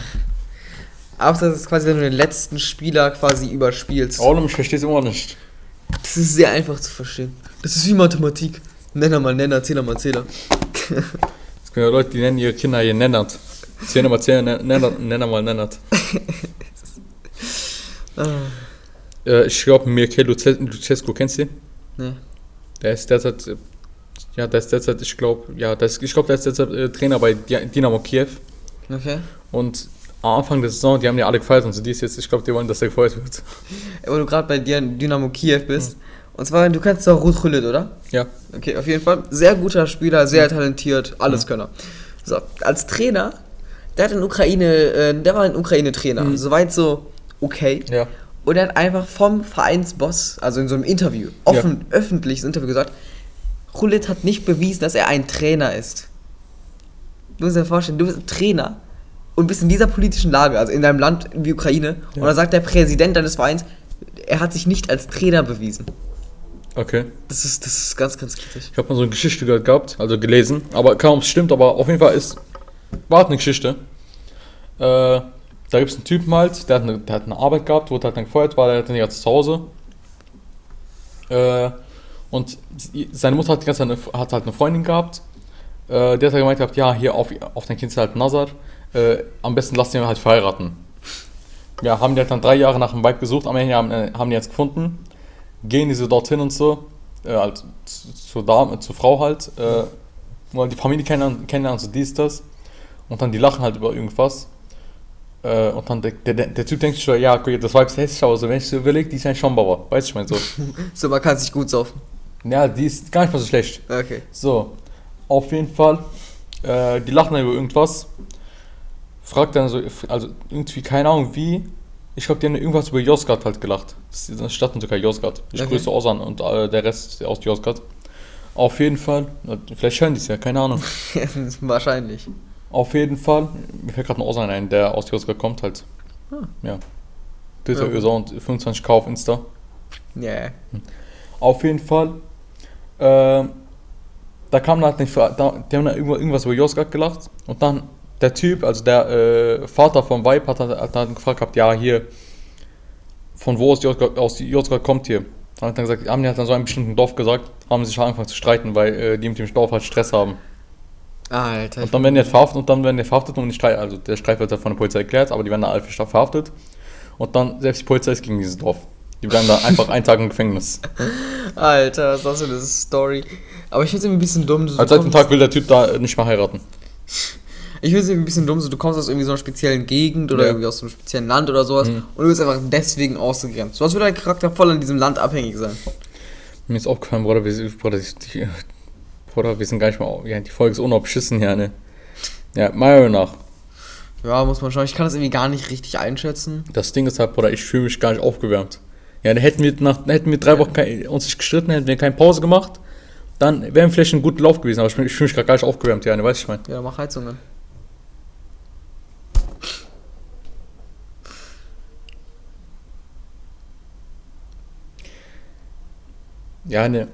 Abseits ist quasi, wenn du den letzten Spieler quasi überspielst. Warum ich verstehe es immer noch nicht. Das ist sehr einfach zu verstehen. Das ist wie Mathematik. Nenner mal Nenner, Zehner mal Zehner. [laughs] Es gibt ja Leute, die nennen ihre Kinder hier Nennert. Zehner mal Zehner, Nenner, Nenner mal Nennert. Ah, Äh, ich glaube, Mirke Luce- Lucescu, kennst du den? ne. Der ist derzeit, ja, der ist derzeit, ich glaube, ja, der ist, ich glaube, der ist derzeit äh, Trainer bei Di- Dynamo Kiew. Okay. Und Anfang der Saison, die haben ja alle gefeiert und so, die ist jetzt, ich glaube, die wollen, dass er gefeuert wird. Wo du gerade bei dir Dynamo Kiew bist. Und zwar, du kennst doch Ruth Khullit, oder? Ja. Okay, auf jeden Fall. Sehr guter Spieler, sehr talentiert, alles Könner. So, als Trainer, der hat in Ukraine, äh, der war in Ukraine Trainer. Soweit so okay. Ja. Und er hat einfach vom Vereinsboss, also in so einem Interview, offen, öffentliches Interview gesagt, Khulit hat nicht bewiesen, dass er ein Trainer ist. Du musst dir vorstellen, du bist ein Trainer und bist in dieser politischen Lage, also in deinem Land wie Ukraine, und dann sagt der Präsident deines Vereins, er hat sich nicht als Trainer bewiesen. Okay. Das ist, das ist ganz, ganz kritisch. Ich habe mal so eine Geschichte gehört gehabt, also gelesen, aber kaum es stimmt, aber auf jeden Fall ist, war eine Geschichte. Äh, da gibt es einen Typen halt, der hat, eine, der hat eine Arbeit gehabt, wurde halt dann gefeuert, war der dann jetzt zu Hause. Äh, und seine Mutter hat, die ganze Zeit eine, hat halt eine Freundin gehabt. Äh, die hat halt gemeint gehabt, ja, hier auf, auf dein Kind ist halt Nazar. Äh, am besten lass den halt verheiraten. Ja, haben die halt dann drei Jahre nach dem Weib gesucht, am Ende haben, äh, haben die jetzt gefunden. Gehen diese dorthin und so, äh, halt zu- zur Dame, zur Frau halt, äh, wollen die Familie kennenlernen, kennenlernen, so dies, das. Und dann die lachen halt über irgendwas. Äh, und dann der, der, der Typ denkt schon, ja, okay, das Weib ist hässlich, aber so, wenn ich so überlege, die ist ein Schambauer. Weißt du, ich meine so. [laughs] So, man kann sich gut saufen. ja, die ist gar nicht mal so schlecht. Okay. So, auf jeden Fall, äh, die lachen dann über irgendwas. Fragt dann so, also irgendwie, keine Ahnung wie. Ich glaube, die haben irgendwas über Yozgat halt gelacht. Das ist eine Stadt in Türkei, Yozgat. Ich Okay. grüße Ozan und äh, der Rest aus Yozgat. Auf jeden Fall, äh, vielleicht hören die es ja, keine Ahnung. [laughs] Wahrscheinlich. Auf jeden Fall, mir fällt gerade ein Ozan ein, der aus Yozgat kommt halt. Ah. Ja. Twitter, Ja. ja. und 25k auf Insta. Ja. Auf jeden Fall. ähm, da kam halt nicht, da, die haben da irgendwas über Josgat gelacht und dann der Typ, also der äh, Vater vom Weib hat, hat, dann gefragt gehabt, ja hier, von wo aus Josgat, aus Josgat kommt hier? Dann hat dann gesagt, haben die halt dann so einem bestimmten Dorf gesagt, haben sich halt angefangen zu streiten, weil äh, die mit dem Dorf halt Stress haben. Alter. Und dann werden die halt verhaftet und dann werden die verhaftet und die Streit, also der Streit wird dann von der Polizei erklärt, aber die werden dann alle für verhaftet. Und dann, selbst die Polizei ist gegen dieses Dorf. Die bleiben da einfach einen Tag im Gefängnis. [laughs] Alter, was ist das für eine Story? Aber ich finde es irgendwie ein bisschen dumm. So, du Also seit dem Tag will der Typ da nicht mehr heiraten. [laughs] Ich finde es irgendwie ein bisschen dumm, so du kommst aus irgendwie so einer speziellen Gegend oder Ja. irgendwie aus einem speziellen Land oder sowas Mhm. und du bist einfach deswegen ausgegrenzt. So als würde dein Charakter voll an diesem Land abhängig sein. Mir ist aufgefallen, Bruder, wir, Bruder, die, Bruder, wir sind gar nicht mal. Ja, die Folge ist unabschissen hier, ne? Ja, meiner Meinung nach. Ja, muss man schauen. Ich kann das irgendwie gar nicht richtig einschätzen. Das Ding ist halt, Bruder, ich fühle mich gar nicht aufgewärmt. Ja, dann hätten wir, nach, hätten wir drei Wochen kein, uns nicht gestritten, hätten wir keine Pause gemacht, dann wären wir vielleicht ein guter Lauf gewesen, aber ich, fühle mich gerade gar nicht aufgewärmt, ja, ne, weißt du, ich meine. Ja, mach Heizung Ja, ne.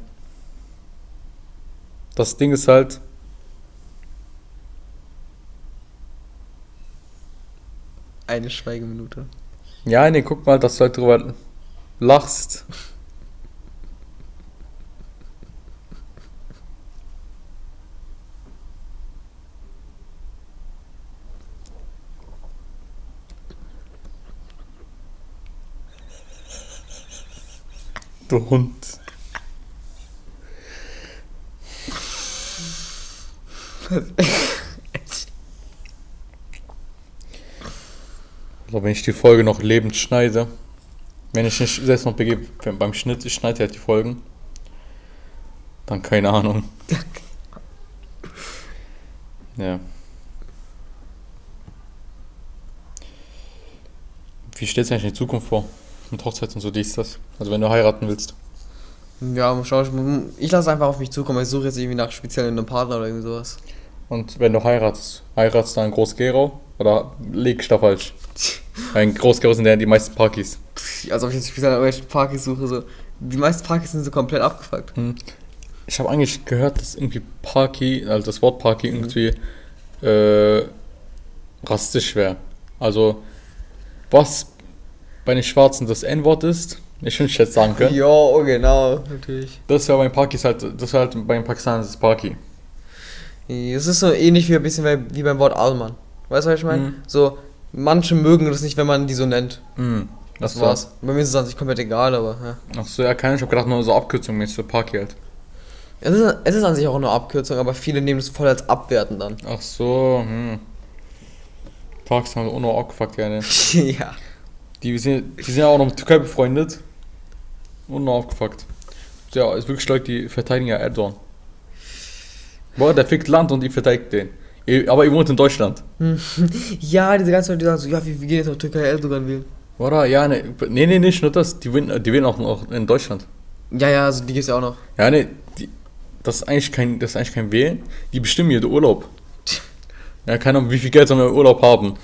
Das Ding ist halt, Eine Schweigeminute. ja, ne, guck mal, dass du halt drüber lachst. Du Hund. [laughs] Also wenn ich die Folge noch lebend schneide, wenn ich nicht selbst noch begebe beim Schnitt, ich schneide halt die Folgen, dann keine Ahnung. ja. Wie stellst du eigentlich die Zukunft vor? Mit Hochzeit und so dies, das. Also wenn du heiraten willst. Ja, mal schauen. Ich, ich lasse einfach auf mich zukommen. Ich suche jetzt irgendwie nach speziell einem Partner oder irgendwie sowas. Und wenn du heiratest, heiratest du einen Groß-Gerau oder legst du da falsch? [laughs] Ein Groß-Gerau sind ja die meisten Parkis. Als ob ich jetzt nach irgendwelchen Parkys suche. So. Die meisten Parkys sind so komplett abgefuckt. Ich habe eigentlich gehört, dass irgendwie Parky, also das Wort Parky irgendwie äh, rassistisch wäre. Also, was bei den Schwarzen das N-Wort ist, ich wünsche jetzt sagen können. [laughs] Ja, oh, genau, natürlich. Das wäre bei den Pakis halt, das wäre halt bei den Pakistanern das Parky. Es ist so ähnlich wie ein bisschen wie- wie beim Wort Allmann. Weißt du, was ich meine? Mhm. So, manche mögen das nicht, wenn man die so nennt. Mhm. Das war's. Bei mir ist es an sich komplett egal, aber ja. Ach so, ja, keine ich habe gedacht, nur so Abkürzung mäßig für Parky halt. Es ist, es ist an sich auch nur Abkürzung, aber viele nehmen es voll als abwertend dann. Ach so, hm. Pakistan hat auch noch abgefuckt, ja, ne? [laughs] ja. Die sind, die sind ja auch noch mit Türkei befreundet. Und noch aufgefuckt. Ja, ist wirklich Leute, die verteidigen ja Erdogan. Boah, der fickt Land und die verteidigt den. Ihr- Aber ihr wohnt in Deutschland. [laughs] Ja, diese ganzen Leute, die sagen so, ja, wir, wir gehen jetzt auf Türkei Erdogan wählen. Oder? Ja, ne, nee, nee, nicht nur das. Die wählen, die wählen auch noch in Deutschland. Ja, ja, also die gibt's ja auch noch. Ja, ne, die, das ist eigentlich kein, das ist eigentlich kein Wählen. Die bestimmen hier den Urlaub. [laughs] Ja, keine Ahnung, wie viel Geld sollen wir im Urlaub haben.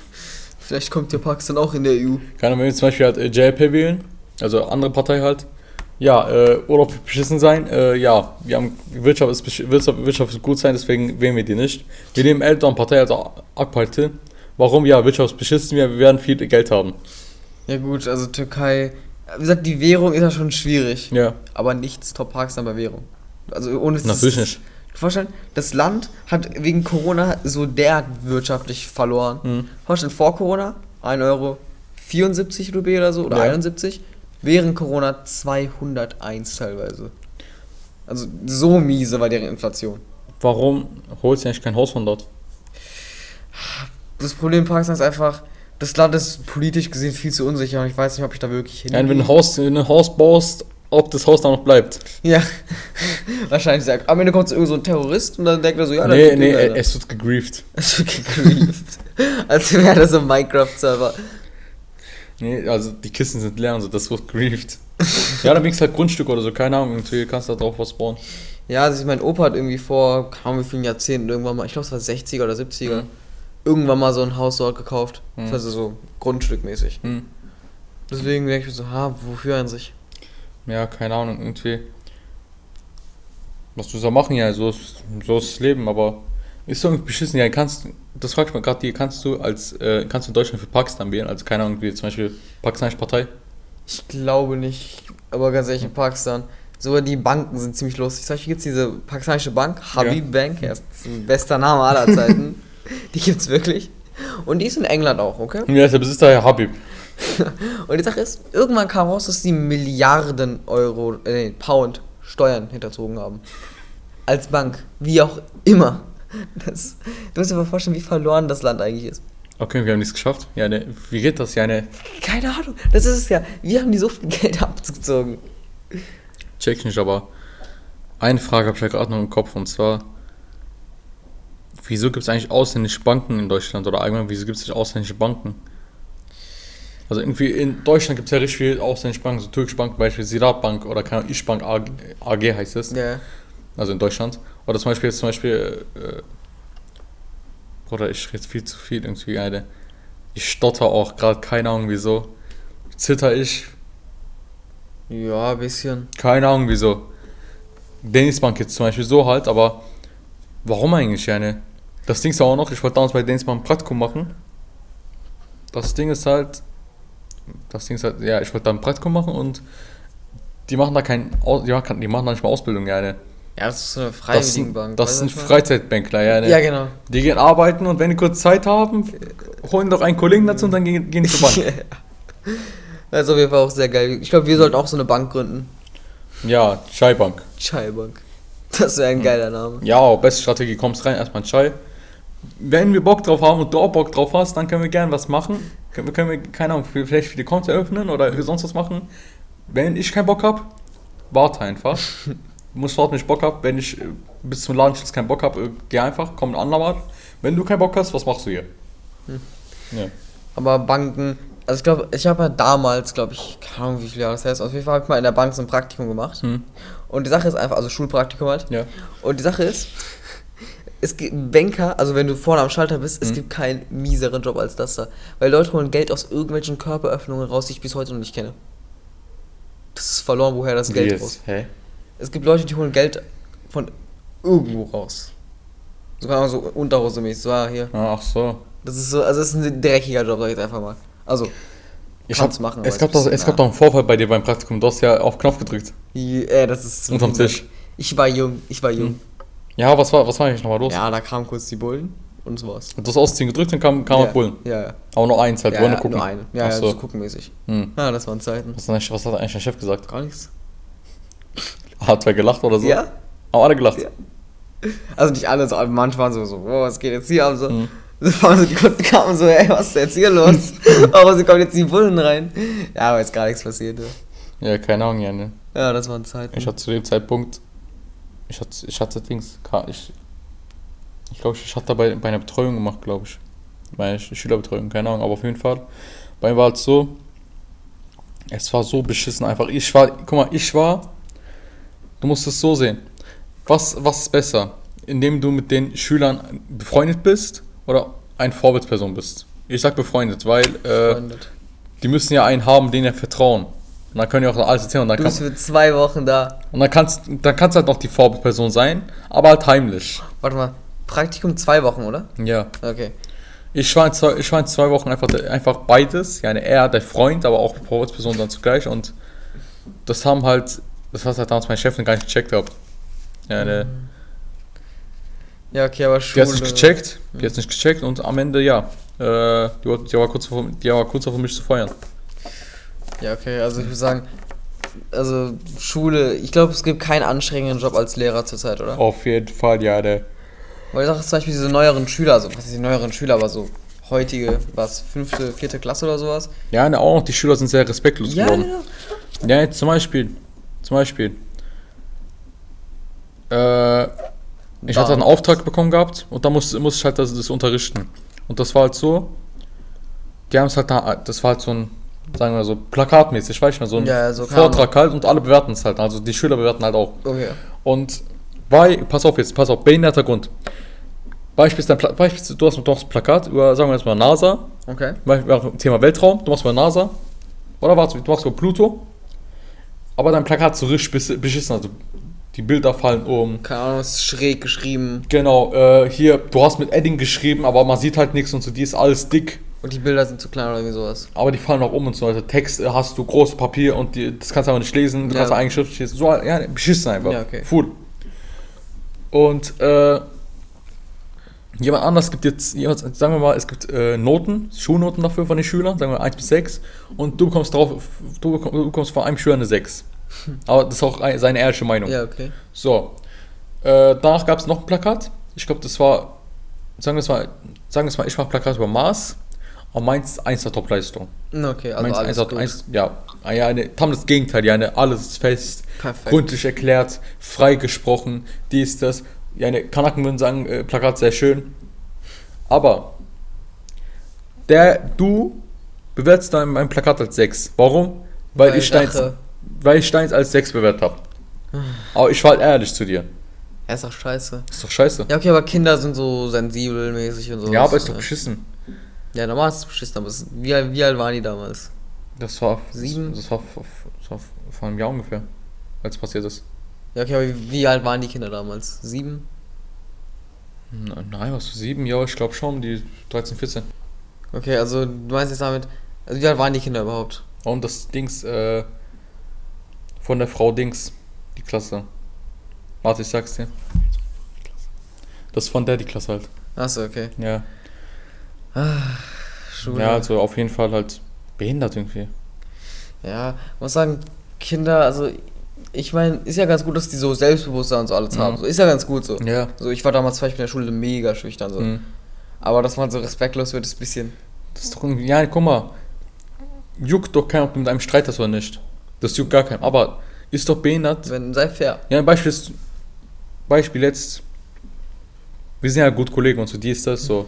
Vielleicht kommt ja Pakistan auch in der EU. Keine Ahnung, wenn wir zum Beispiel halt äh, JLP wählen, also andere Partei halt, ja, äh, Urlaub wird beschissen sein, äh, ja, wir haben, Wirtschaft ist, Wirtschaft, Wirtschaft ist gut sein, deswegen wählen wir die nicht. Wir nehmen Eltern Partei, also AK-Partei. Warum? Ja, Wirtschaft ist beschissen, wir werden viel Geld haben. Ja gut, also Türkei Wie gesagt, die Währung ist ja schon schwierig. Ja. Aber nichts top Pakistan bei Währung. Also ohne Natürlich nicht. Vorstellen, das Land hat wegen Corona so derart wirtschaftlich verloren. Mhm. Vorstellen, vor Corona 1 Euro 74 Rupee oder so oder Ja. 71. Während Corona 201 teilweise. Also so miese war deren Inflation. Warum holst du eigentlich kein Haus von dort? Das Problem in Pakistan ist einfach, das Land ist politisch gesehen viel zu unsicher und ich weiß nicht, ob ich da wirklich hin. Ja, wenn du ein Haus, wenn du ein Haus baust, ob das Haus da noch bleibt. Ja, [laughs] wahrscheinlich sagt. Am Ende kommt so irgend so ein Terrorist und dann denkt er so, ja, nee, nee, es wird gegrieft. Es wird gegrieft. [laughs] Als wäre das ein Minecraft-Server. Nee, also die Kisten sind leer und so, das wird gegrieft. ja, dann wenigstens halt Grundstück oder so, keine Ahnung, irgendwie kannst du da drauf was bauen. Ja, also mein Opa hat irgendwie vor, kaum wie vielen Jahrzehnten irgendwann mal, ich glaube es war 60er oder 70er, Mhm. irgendwann mal so ein Haus dort gekauft. Mhm. Also so grundstückmäßig. Hm. Deswegen denke ich mir so, ha, wofür an sich? Ja, keine Ahnung, irgendwie. Was du so machen, ja, so ist, so ist das Leben, aber ist doch irgendwie beschissen, ja, kannst, das frag ich mal gerade dir, kannst du als, äh, kannst du in Deutschland für Pakistan wählen, also keine Ahnung, wie zum Beispiel pakistanische Partei? Ich glaube nicht, aber ganz ehrlich, in Pakistan, sogar die Banken sind ziemlich lustig. Zum Beispiel gibt es diese pakistanische Bank, Habib Bank, ja, ist ein bester Name aller Zeiten. [laughs] die gibt's wirklich. Und die ist in England auch, okay? Ja, ist der Besitzer Herr Habib. [laughs] Und die Sache ist, irgendwann kam raus, dass die Milliarden Euro, äh, Pound Steuern hinterzogen haben. Als Bank, wie auch immer. Das, du musst dir mal vorstellen, wie verloren das Land eigentlich ist. Okay, wir haben nichts geschafft. Ja, ne, wie geht das? Ja, ne, Keine Ahnung, das ist es ja. Wir haben die so viel Geld abgezogen. check ich nicht, aber eine Frage habe ich ja gerade noch im Kopf und zwar, wieso gibt es eigentlich ausländische Banken in Deutschland oder allgemein, wieso gibt es nicht ausländische Banken? Also irgendwie in Deutschland gibt es ja richtig viele ausländische Banken, so türkische Banken, beispielsweise Sirat Bank oder keine Ahnung, Ischbank AG, AG heißt es, Ja. also in Deutschland. Oder zum Beispiel jetzt zum Beispiel, äh, Bruder, ich rede viel zu viel irgendwie, Alter. Ich stotter auch gerade, keine Ahnung wieso. Zitter ich, Ja, ein bisschen. keine Ahnung wieso. Dennis Bank jetzt zum Beispiel so halt, aber warum eigentlich, ja, Das Ding ist auch noch, ich wollte damals bei Dennis Bank ein Praktikum machen. Das Ding ist halt, das Ding ist halt, ja, ich wollte da ein Praktikum machen und die machen da kein, die machen, die machen da nicht mal Ausbildung, ja, ne? Ja, das ist so eine Das freiwillige sind, das sind Freizeitbänkler, ja, ne? Ja, genau. Die gehen arbeiten und wenn die kurz Zeit haben, holen doch einen Kollegen dazu und dann gehen, gehen die zur Bank. Das ist auf jeden Fall auch sehr geil. Ich glaube, wir sollten auch so eine Bank gründen. ja, Chai-Bank. Chai Bank. Das wäre ein geiler Name. Ja, beste Strategie, kommst rein, erstmal ein Chai. Wenn wir Bock drauf haben und du auch Bock drauf hast, dann können wir gerne was machen. Können wir, können wir keine Ahnung, vielleicht für die Konto eröffnen oder sonst was machen. Wenn ich keinen Bock habe, warte einfach. [laughs] Warten, wenn ich Bock habe. Wenn ich äh, bis zum Ladenschluss keinen Bock habe, äh, geh einfach, komm ein andermal. Wenn du keinen Bock hast, was machst du hier? Ja. Aber Banken, also ich glaube, ich habe ja damals, glaube ich, keine Ahnung, wie viele Jahre das heißt, auf jeden Fall habe ich mal in der Bank so ein Praktikum gemacht. Hm. Und die Sache ist einfach, also Schulpraktikum halt. Ja. Und die Sache ist, es gibt Banker, also wenn du vorne am Schalter bist, es Mhm. gibt keinen mieseren Job als das da. Weil Leute holen Geld aus irgendwelchen Körperöffnungen raus, die ich bis heute noch nicht kenne. Das ist verloren, woher das Geld jetzt? raus. Hä? Es gibt Leute, die holen Geld von irgendwo raus. Sogar so unterhosemäßig, so ah, hier. Ah, Ach so. Das ist so, also es ist ein dreckiger Job, sag ich jetzt einfach mal. Also, Ich Kannst hab, machen, es gab doch, es gab doch einen Vorfall bei dir beim Praktikum. Du hast ja auf Knopf gedrückt. die- äh, das ist Unterm. Tisch. Ich war jung, ich war jung. Ja, was war, was war eigentlich nochmal los? Ja, da kamen kurz die Bullen und so was. Du hast Ausziehen gedrückt, dann kam, kam ja. Bullen. Ja, ja. Aber nur eins halt, ja, wollen nur ja, gucken. nur eine. Ja, Ach ja, so. so guckenmäßig. Hm. Ja, das waren Zeiten. Was, hat eigentlich- was hat eigentlich dein Chef gesagt? Gar nichts. Hat wer gelacht oder so? Ja? Haben alle gelacht. Ja. Also nicht alle, so, aber manche waren so, so, oh, was geht jetzt hier ab? So. Mhm. So waren so, die Kunden kamen so, ey, was ist jetzt hier los? [laughs] [laughs] aber sie kommen jetzt die Bullen rein. Ja, aber jetzt gar nichts passiert. Ja, Ja, keine Ahnung, ja, ne. ja das waren Zeiten. Ich hatte zu dem Zeitpunkt, ich hatte, ich hatte Dings, ich, ich glaube, ich hatte bei, bei einer Betreuung gemacht, glaube ich. Meine Sch- Schülerbetreuung, keine Ahnung, aber auf jeden Fall. Bei mir war es so, es war so beschissen einfach. Ich war, guck mal, ich war, du musst es so sehen. Was, was ist besser? Indem du mit den Schülern befreundet bist oder eine Vorbildsperson bist? Ich sag befreundet, weil äh, die müssen ja einen haben, den er vertrauen. Und dann können die auch alles erzählen. Und dann, Du kann, bist für zwei Wochen da. und dann kannst dann kannst halt noch die Vorbildperson sein, aber halt heimlich. Warte mal, Praktikum zwei Wochen, oder? Ja. Okay. Ich war in zwei, ich war in zwei Wochen einfach, einfach beides. Ja, er, der Freund, aber auch Vorwärtsperson dann zugleich. Und das haben halt, das hat halt damals mein Chef gar nicht gecheckt gehabt. Ja, der, Ja, okay, aber die Schule. hat es nicht gecheckt, die hat es nicht gecheckt und am Ende, ja, äh, die, war, die, kurz vor, die war kurz davor, mich zu feuern. Ja, okay, also ich würde sagen, also Schule, ich glaube, es gibt keinen anstrengenden Job als Lehrer zurzeit, oder? Auf jeden Fall, ja, der. Weil ich sage zum Beispiel diese neueren Schüler, also was ist die neueren Schüler, aber so heutige, was, fünfte, vierte Klasse oder sowas? Ja, ne, auch noch die Schüler sind sehr respektlos Ja, geworden. genau. Ja, jetzt zum Beispiel. Zum Beispiel. Äh, ich hatte einen Auftrag bekommen gehabt und da musste, musste ich halt das, das unterrichten. Und das war halt so, die haben es halt, da, das war halt so ein, sagen wir so, plakatmäßig, weiß ich mal, so ein Ja, so, Vortrag halt und alle bewerten es halt. Also die Schüler bewerten halt auch. Okay. Und bei, pass auf jetzt, pass auf, behinderter Grund. Beispielsweise, du hast du hast ein Plakat über, sagen wir jetzt mal NASA, Okay. Thema Weltraum, du machst bei NASA, oder warte, du machst bei Pluto, aber dein Plakat ist so richtig besch- beschissen, also die Bilder fallen um. Keine Ahnung, ist schräg geschrieben Genau, äh, hier, du hast mit Edding geschrieben, aber man sieht halt nichts und so, die ist alles dick, und die Bilder sind zu klein oder irgendwie sowas. aber die fallen auch um und so weiter. Text äh, hast du großes Papier und die, das kannst du aber nicht lesen, du Ja. kannst eigentlich Schrift lesen, so, ja, beschissen einfach. Ja, okay. Full. Und, äh, jemand anders gibt jetzt, sagen wir mal, es gibt äh, Noten, Schulnoten dafür von den Schülern, sagen wir 1 bis 6, und du bekommst drauf, du bekommst, von einem Schüler eine 6. Aber das ist auch ein- seine ehrliche Meinung. Ja, okay. So, äh, danach gab es noch ein Plakat. Ich glaube, das war, sagen wir es mal, sagen wir mal, ich mache Plakat über Mars, aber meins 1 der Topleistung. Okay, also meins alles eins, gut. eins, ja, ah, ja, eine, haben das Gegenteil, ja, eine, alles ist fest, Perfekt. gründlich erklärt, frei gesprochen, dies, das. Ja, eine Kanaken würden sagen, äh, Plakat sehr schön. Aber der, du bewertest dein, mein Plakat als 6. Warum? Weil, Weil ich Steins, Rache. weil ich Steins als 6 bewertet habe. Aber ich war halt ehrlich zu dir. Ja, ist doch scheiße. Ist doch scheiße. Ja, okay, aber Kinder sind so sensibel mäßig und so. Ja, aber ist doch beschissen. Ja, normal ist es beschissen, aber es, wie, alt- wie alt waren die damals? Das war Sieben? Das war, vor- das war vor einem Jahr ungefähr, als passiert ist. Ja, okay, aber wie, alt waren die Kinder damals? Sieben? Nein, was für sieben Jahre? Ich glaube schon, die 13, 14. Okay, also du meinst jetzt damit, also wie alt waren die Kinder überhaupt? Und das Dings, äh, von der Frau Dings, die Klasse. Warte, ich sag's dir. Das ist von der die Klasse halt. Achso, okay. Ja. Schule. Ja, also auf jeden Fall halt behindert irgendwie. Ja, muss sagen, Kinder, also ich meine, ist ja ganz gut, dass die so Selbstbewusstsein und so alles Mhm. haben. So ist ja ganz gut so. Ja. So, ich war damals zum Beispiel in der Schule mega schüchtern so. Mhm. Aber dass man so respektlos wird, ist ein bisschen. Das ist doch irgendwie, ja, guck mal. Juckt doch keinen, ob du mit einem Streit hast oder nicht. Das juckt gar keinen. Aber ist doch behindert. Wenn, sei fair. Ja, ein Beispiel ist, Beispiel jetzt, wir sind ja gut Kollegen und so, die ist das so.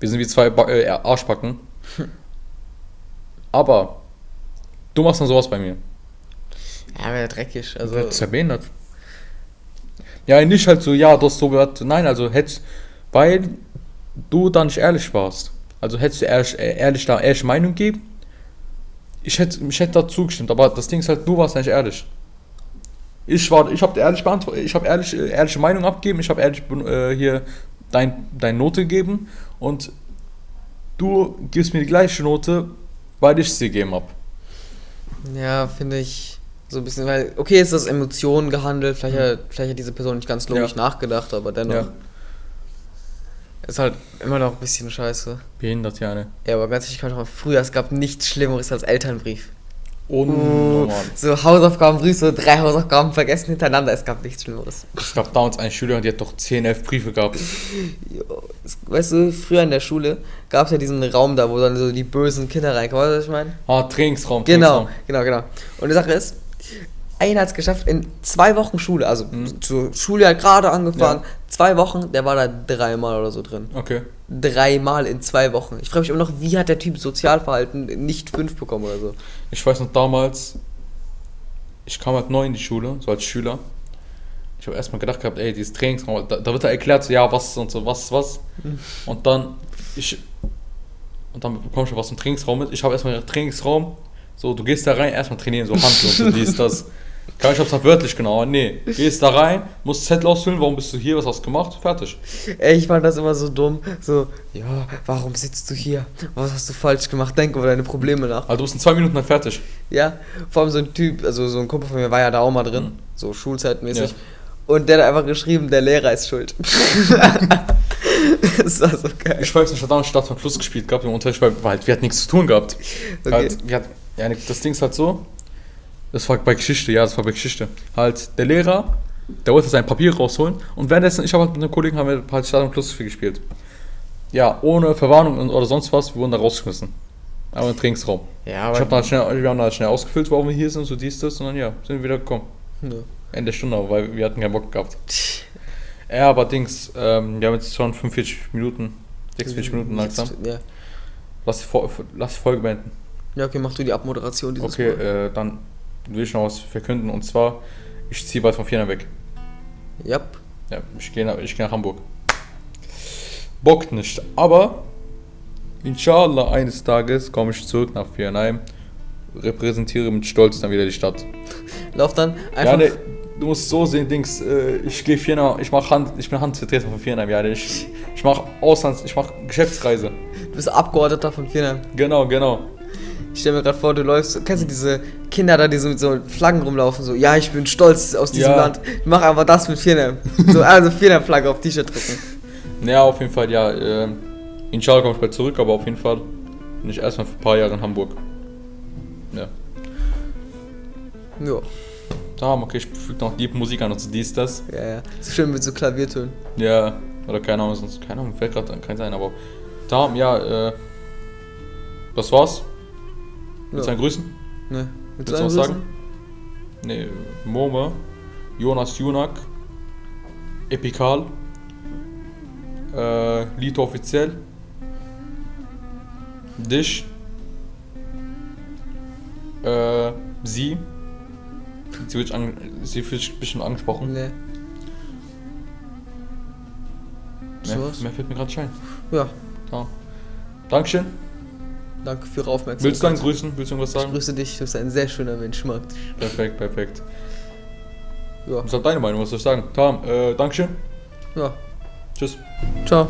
Wir sind wie zwei ba äh, Arschbacken. [laughs] Aber du machst dann sowas bei mir. Ja, wäre dreckig. Also, Das ist ja nicht halt so, ja, das so wird. Nein, also hättest, weil du da nicht ehrlich warst. Also hättest du ehrlich, äh, ehrlich da ehrliche Meinung geben. Ich hätte, ich hätte da zugestimmt, aber das Ding ist halt, du warst nicht ehrlich. Ich war, ich habe ehrlich beantwortet, ich habe ehrlich, äh, ehrliche Meinung abgegeben, ich habe ehrlich äh, hier dein, deine Note gegeben und du gibst mir die gleiche Note, weil ich sie gegeben habe. ja, finde ich so ein bisschen, weil, okay, ist das Emotionen gehandelt, vielleicht, hat, vielleicht hat diese Person nicht ganz logisch Ja. nachgedacht, aber dennoch. Ja. Ist halt immer noch ein bisschen scheiße. Behindert, ja, ne? Ja, aber ganz ehrlich, ich kann doch mal früher, es gab nichts Schlimmeres als Elternbrief. Unnormal. So Hausaufgabenbrief, so drei Hausaufgaben vergessen hintereinander, es gab nichts Schlimmeres. Es gab damals eine Schülerin, die hat doch 10, 11 Briefe gehabt. [laughs] Jo, es- Weißt du, früher in der Schule gab es ja diesen Raum da, wo dann so die bösen Kinder reinkommen, weißt du, was ich meine? Ah, Trainingsraum. Genau, Trainingsraum. genau, genau. Und die Sache ist, einer hat es geschafft, in zwei Wochen Schule, also zur Schule hat gerade angefangen, Ja. zwei Wochen, der war da dreimal oder so drin. Okay. Dreimal in zwei Wochen. Ich frage mich immer noch, wie hat der Typ Sozialverhalten nicht fünf bekommen oder so? Ich weiß noch damals, ich kam halt neu in die Schule, so als Schüler. Ich habe erstmal gedacht gehabt, ey, dieses Trainingsraum, da, da wird er erklärt, so, ja, was und so, was, was. Und dann, ich, und dann bekommst du was im Trainingsraum mit. Ich habe erstmal gedacht, Trainingsraum, so, du gehst da rein, erstmal trainieren, so Handel und so, dies, das. [laughs] Kann ich hab's halt wörtlich genau. Nee, [laughs] gehst da rein, musst Zettel ausfüllen, warum bist du hier, was hast du gemacht? Fertig. Ey, ich fand das immer so dumm. So, ja, warum sitzt du hier? Was hast du falsch gemacht? Denk über deine Probleme nach. Also du bist in zwei Minuten dann fertig. Ja, vor allem so ein Typ, also so ein Kumpel von mir war ja da auch mal drin, Mhm. so schulzeitmäßig. Ja. Und der hat einfach geschrieben, der Lehrer ist schuld. [laughs] das war so geil. Ich weiß nicht, ich damals Stadt von Fluss gespielt gehabt im Unterricht, weil, weil wir hatten nichts zu tun gehabt. Okay. Halt, wir hatten, ja, das Ding ist halt so, das war bei Geschichte, ja, das war bei Geschichte. Halt, der Lehrer, der wollte sein Papier rausholen und währenddessen, ich habe halt mit einem Kollegen, haben wir halt Stadt und Fluss gespielt. Ja, ohne Verwarnung oder sonst was, wir wurden da rausgeschmissen. Aber im Trainingsraum. Ja, Ich hab dann halt schnell, wir haben dann schnell ausgefüllt, warum wir hier sind, so dies, das, und dann ja, sind wir wieder gekommen. Ja. Ende der Stunde, weil wir hatten keinen Bock gehabt. Ja, aber Dings, ähm, wir haben jetzt schon 45 Minuten, 46 Minuten langsam. Ja. Lass die, Folge beenden. ja, okay, mach du die Abmoderation dieses Okay, äh, dann will ich noch was verkünden und zwar, ich ziehe bald von Vienna weg. Yep. Ja, ich gehe nach, ich geh nach Hamburg. Bockt nicht, aber inshallah eines Tages komme ich zurück nach Viernheim, repräsentiere mit Stolz dann wieder die Stadt. [laughs] Lauf dann Ja, einfach. ne, du musst so sehen, Dings, äh, ich gehe Viernheim, ich mache Hand, ich bin Handvertreter von Viernheim, ja, ich, ich mache Auslands, ich mache Geschäftsreise. Du bist Abgeordneter von Vietnam. Genau, genau. Ich stell mir gerade vor, du läufst. Kennst du diese Kinder da, die so mit so Flaggen rumlaufen? So, ja, ich bin stolz aus diesem Ja. Land. Mach einfach das mit Vietnam. So, [laughs] also Vietnam-Flagge auf T-Shirt drucken. Ja, auf jeden Fall, ja, äh, inshallah komme ich bald zurück, aber auf jeden Fall bin ich erstmal für ein paar Jahre in Hamburg. Ja. Ja, Da, okay, ich füge noch Deep Musik an und so dies, das. ja, ja. So schön mit so Klaviertönen. Ja, oder keine Ahnung, sonst, keine Ahnung, fällt gerade kein sein, aber da, ja, äh, das war's. Willst du Ja. einen grüßen? Ne. Willst Willst du was sagen? Nee, Mome, Jonas Junak, Epikal, äh, Lito offiziell, dich, äh, sie, sie wird, an, sie sich bestimmt angesprochen. Ne. Mehr, So mehr fällt mir gerade schein. Ja, Ja. Dankeschön. Danke für Ihre Aufmerksamkeit. Willst du einen grüßen? Willst du irgendwas Ich sagen? grüße dich, du bist ein sehr schöner Mensch, dich. Perfekt, perfekt. Ja. Was ist deine Meinung? Was soll ich sagen? Tam, äh, Dankeschön. Ja. Tschüss. Ciao.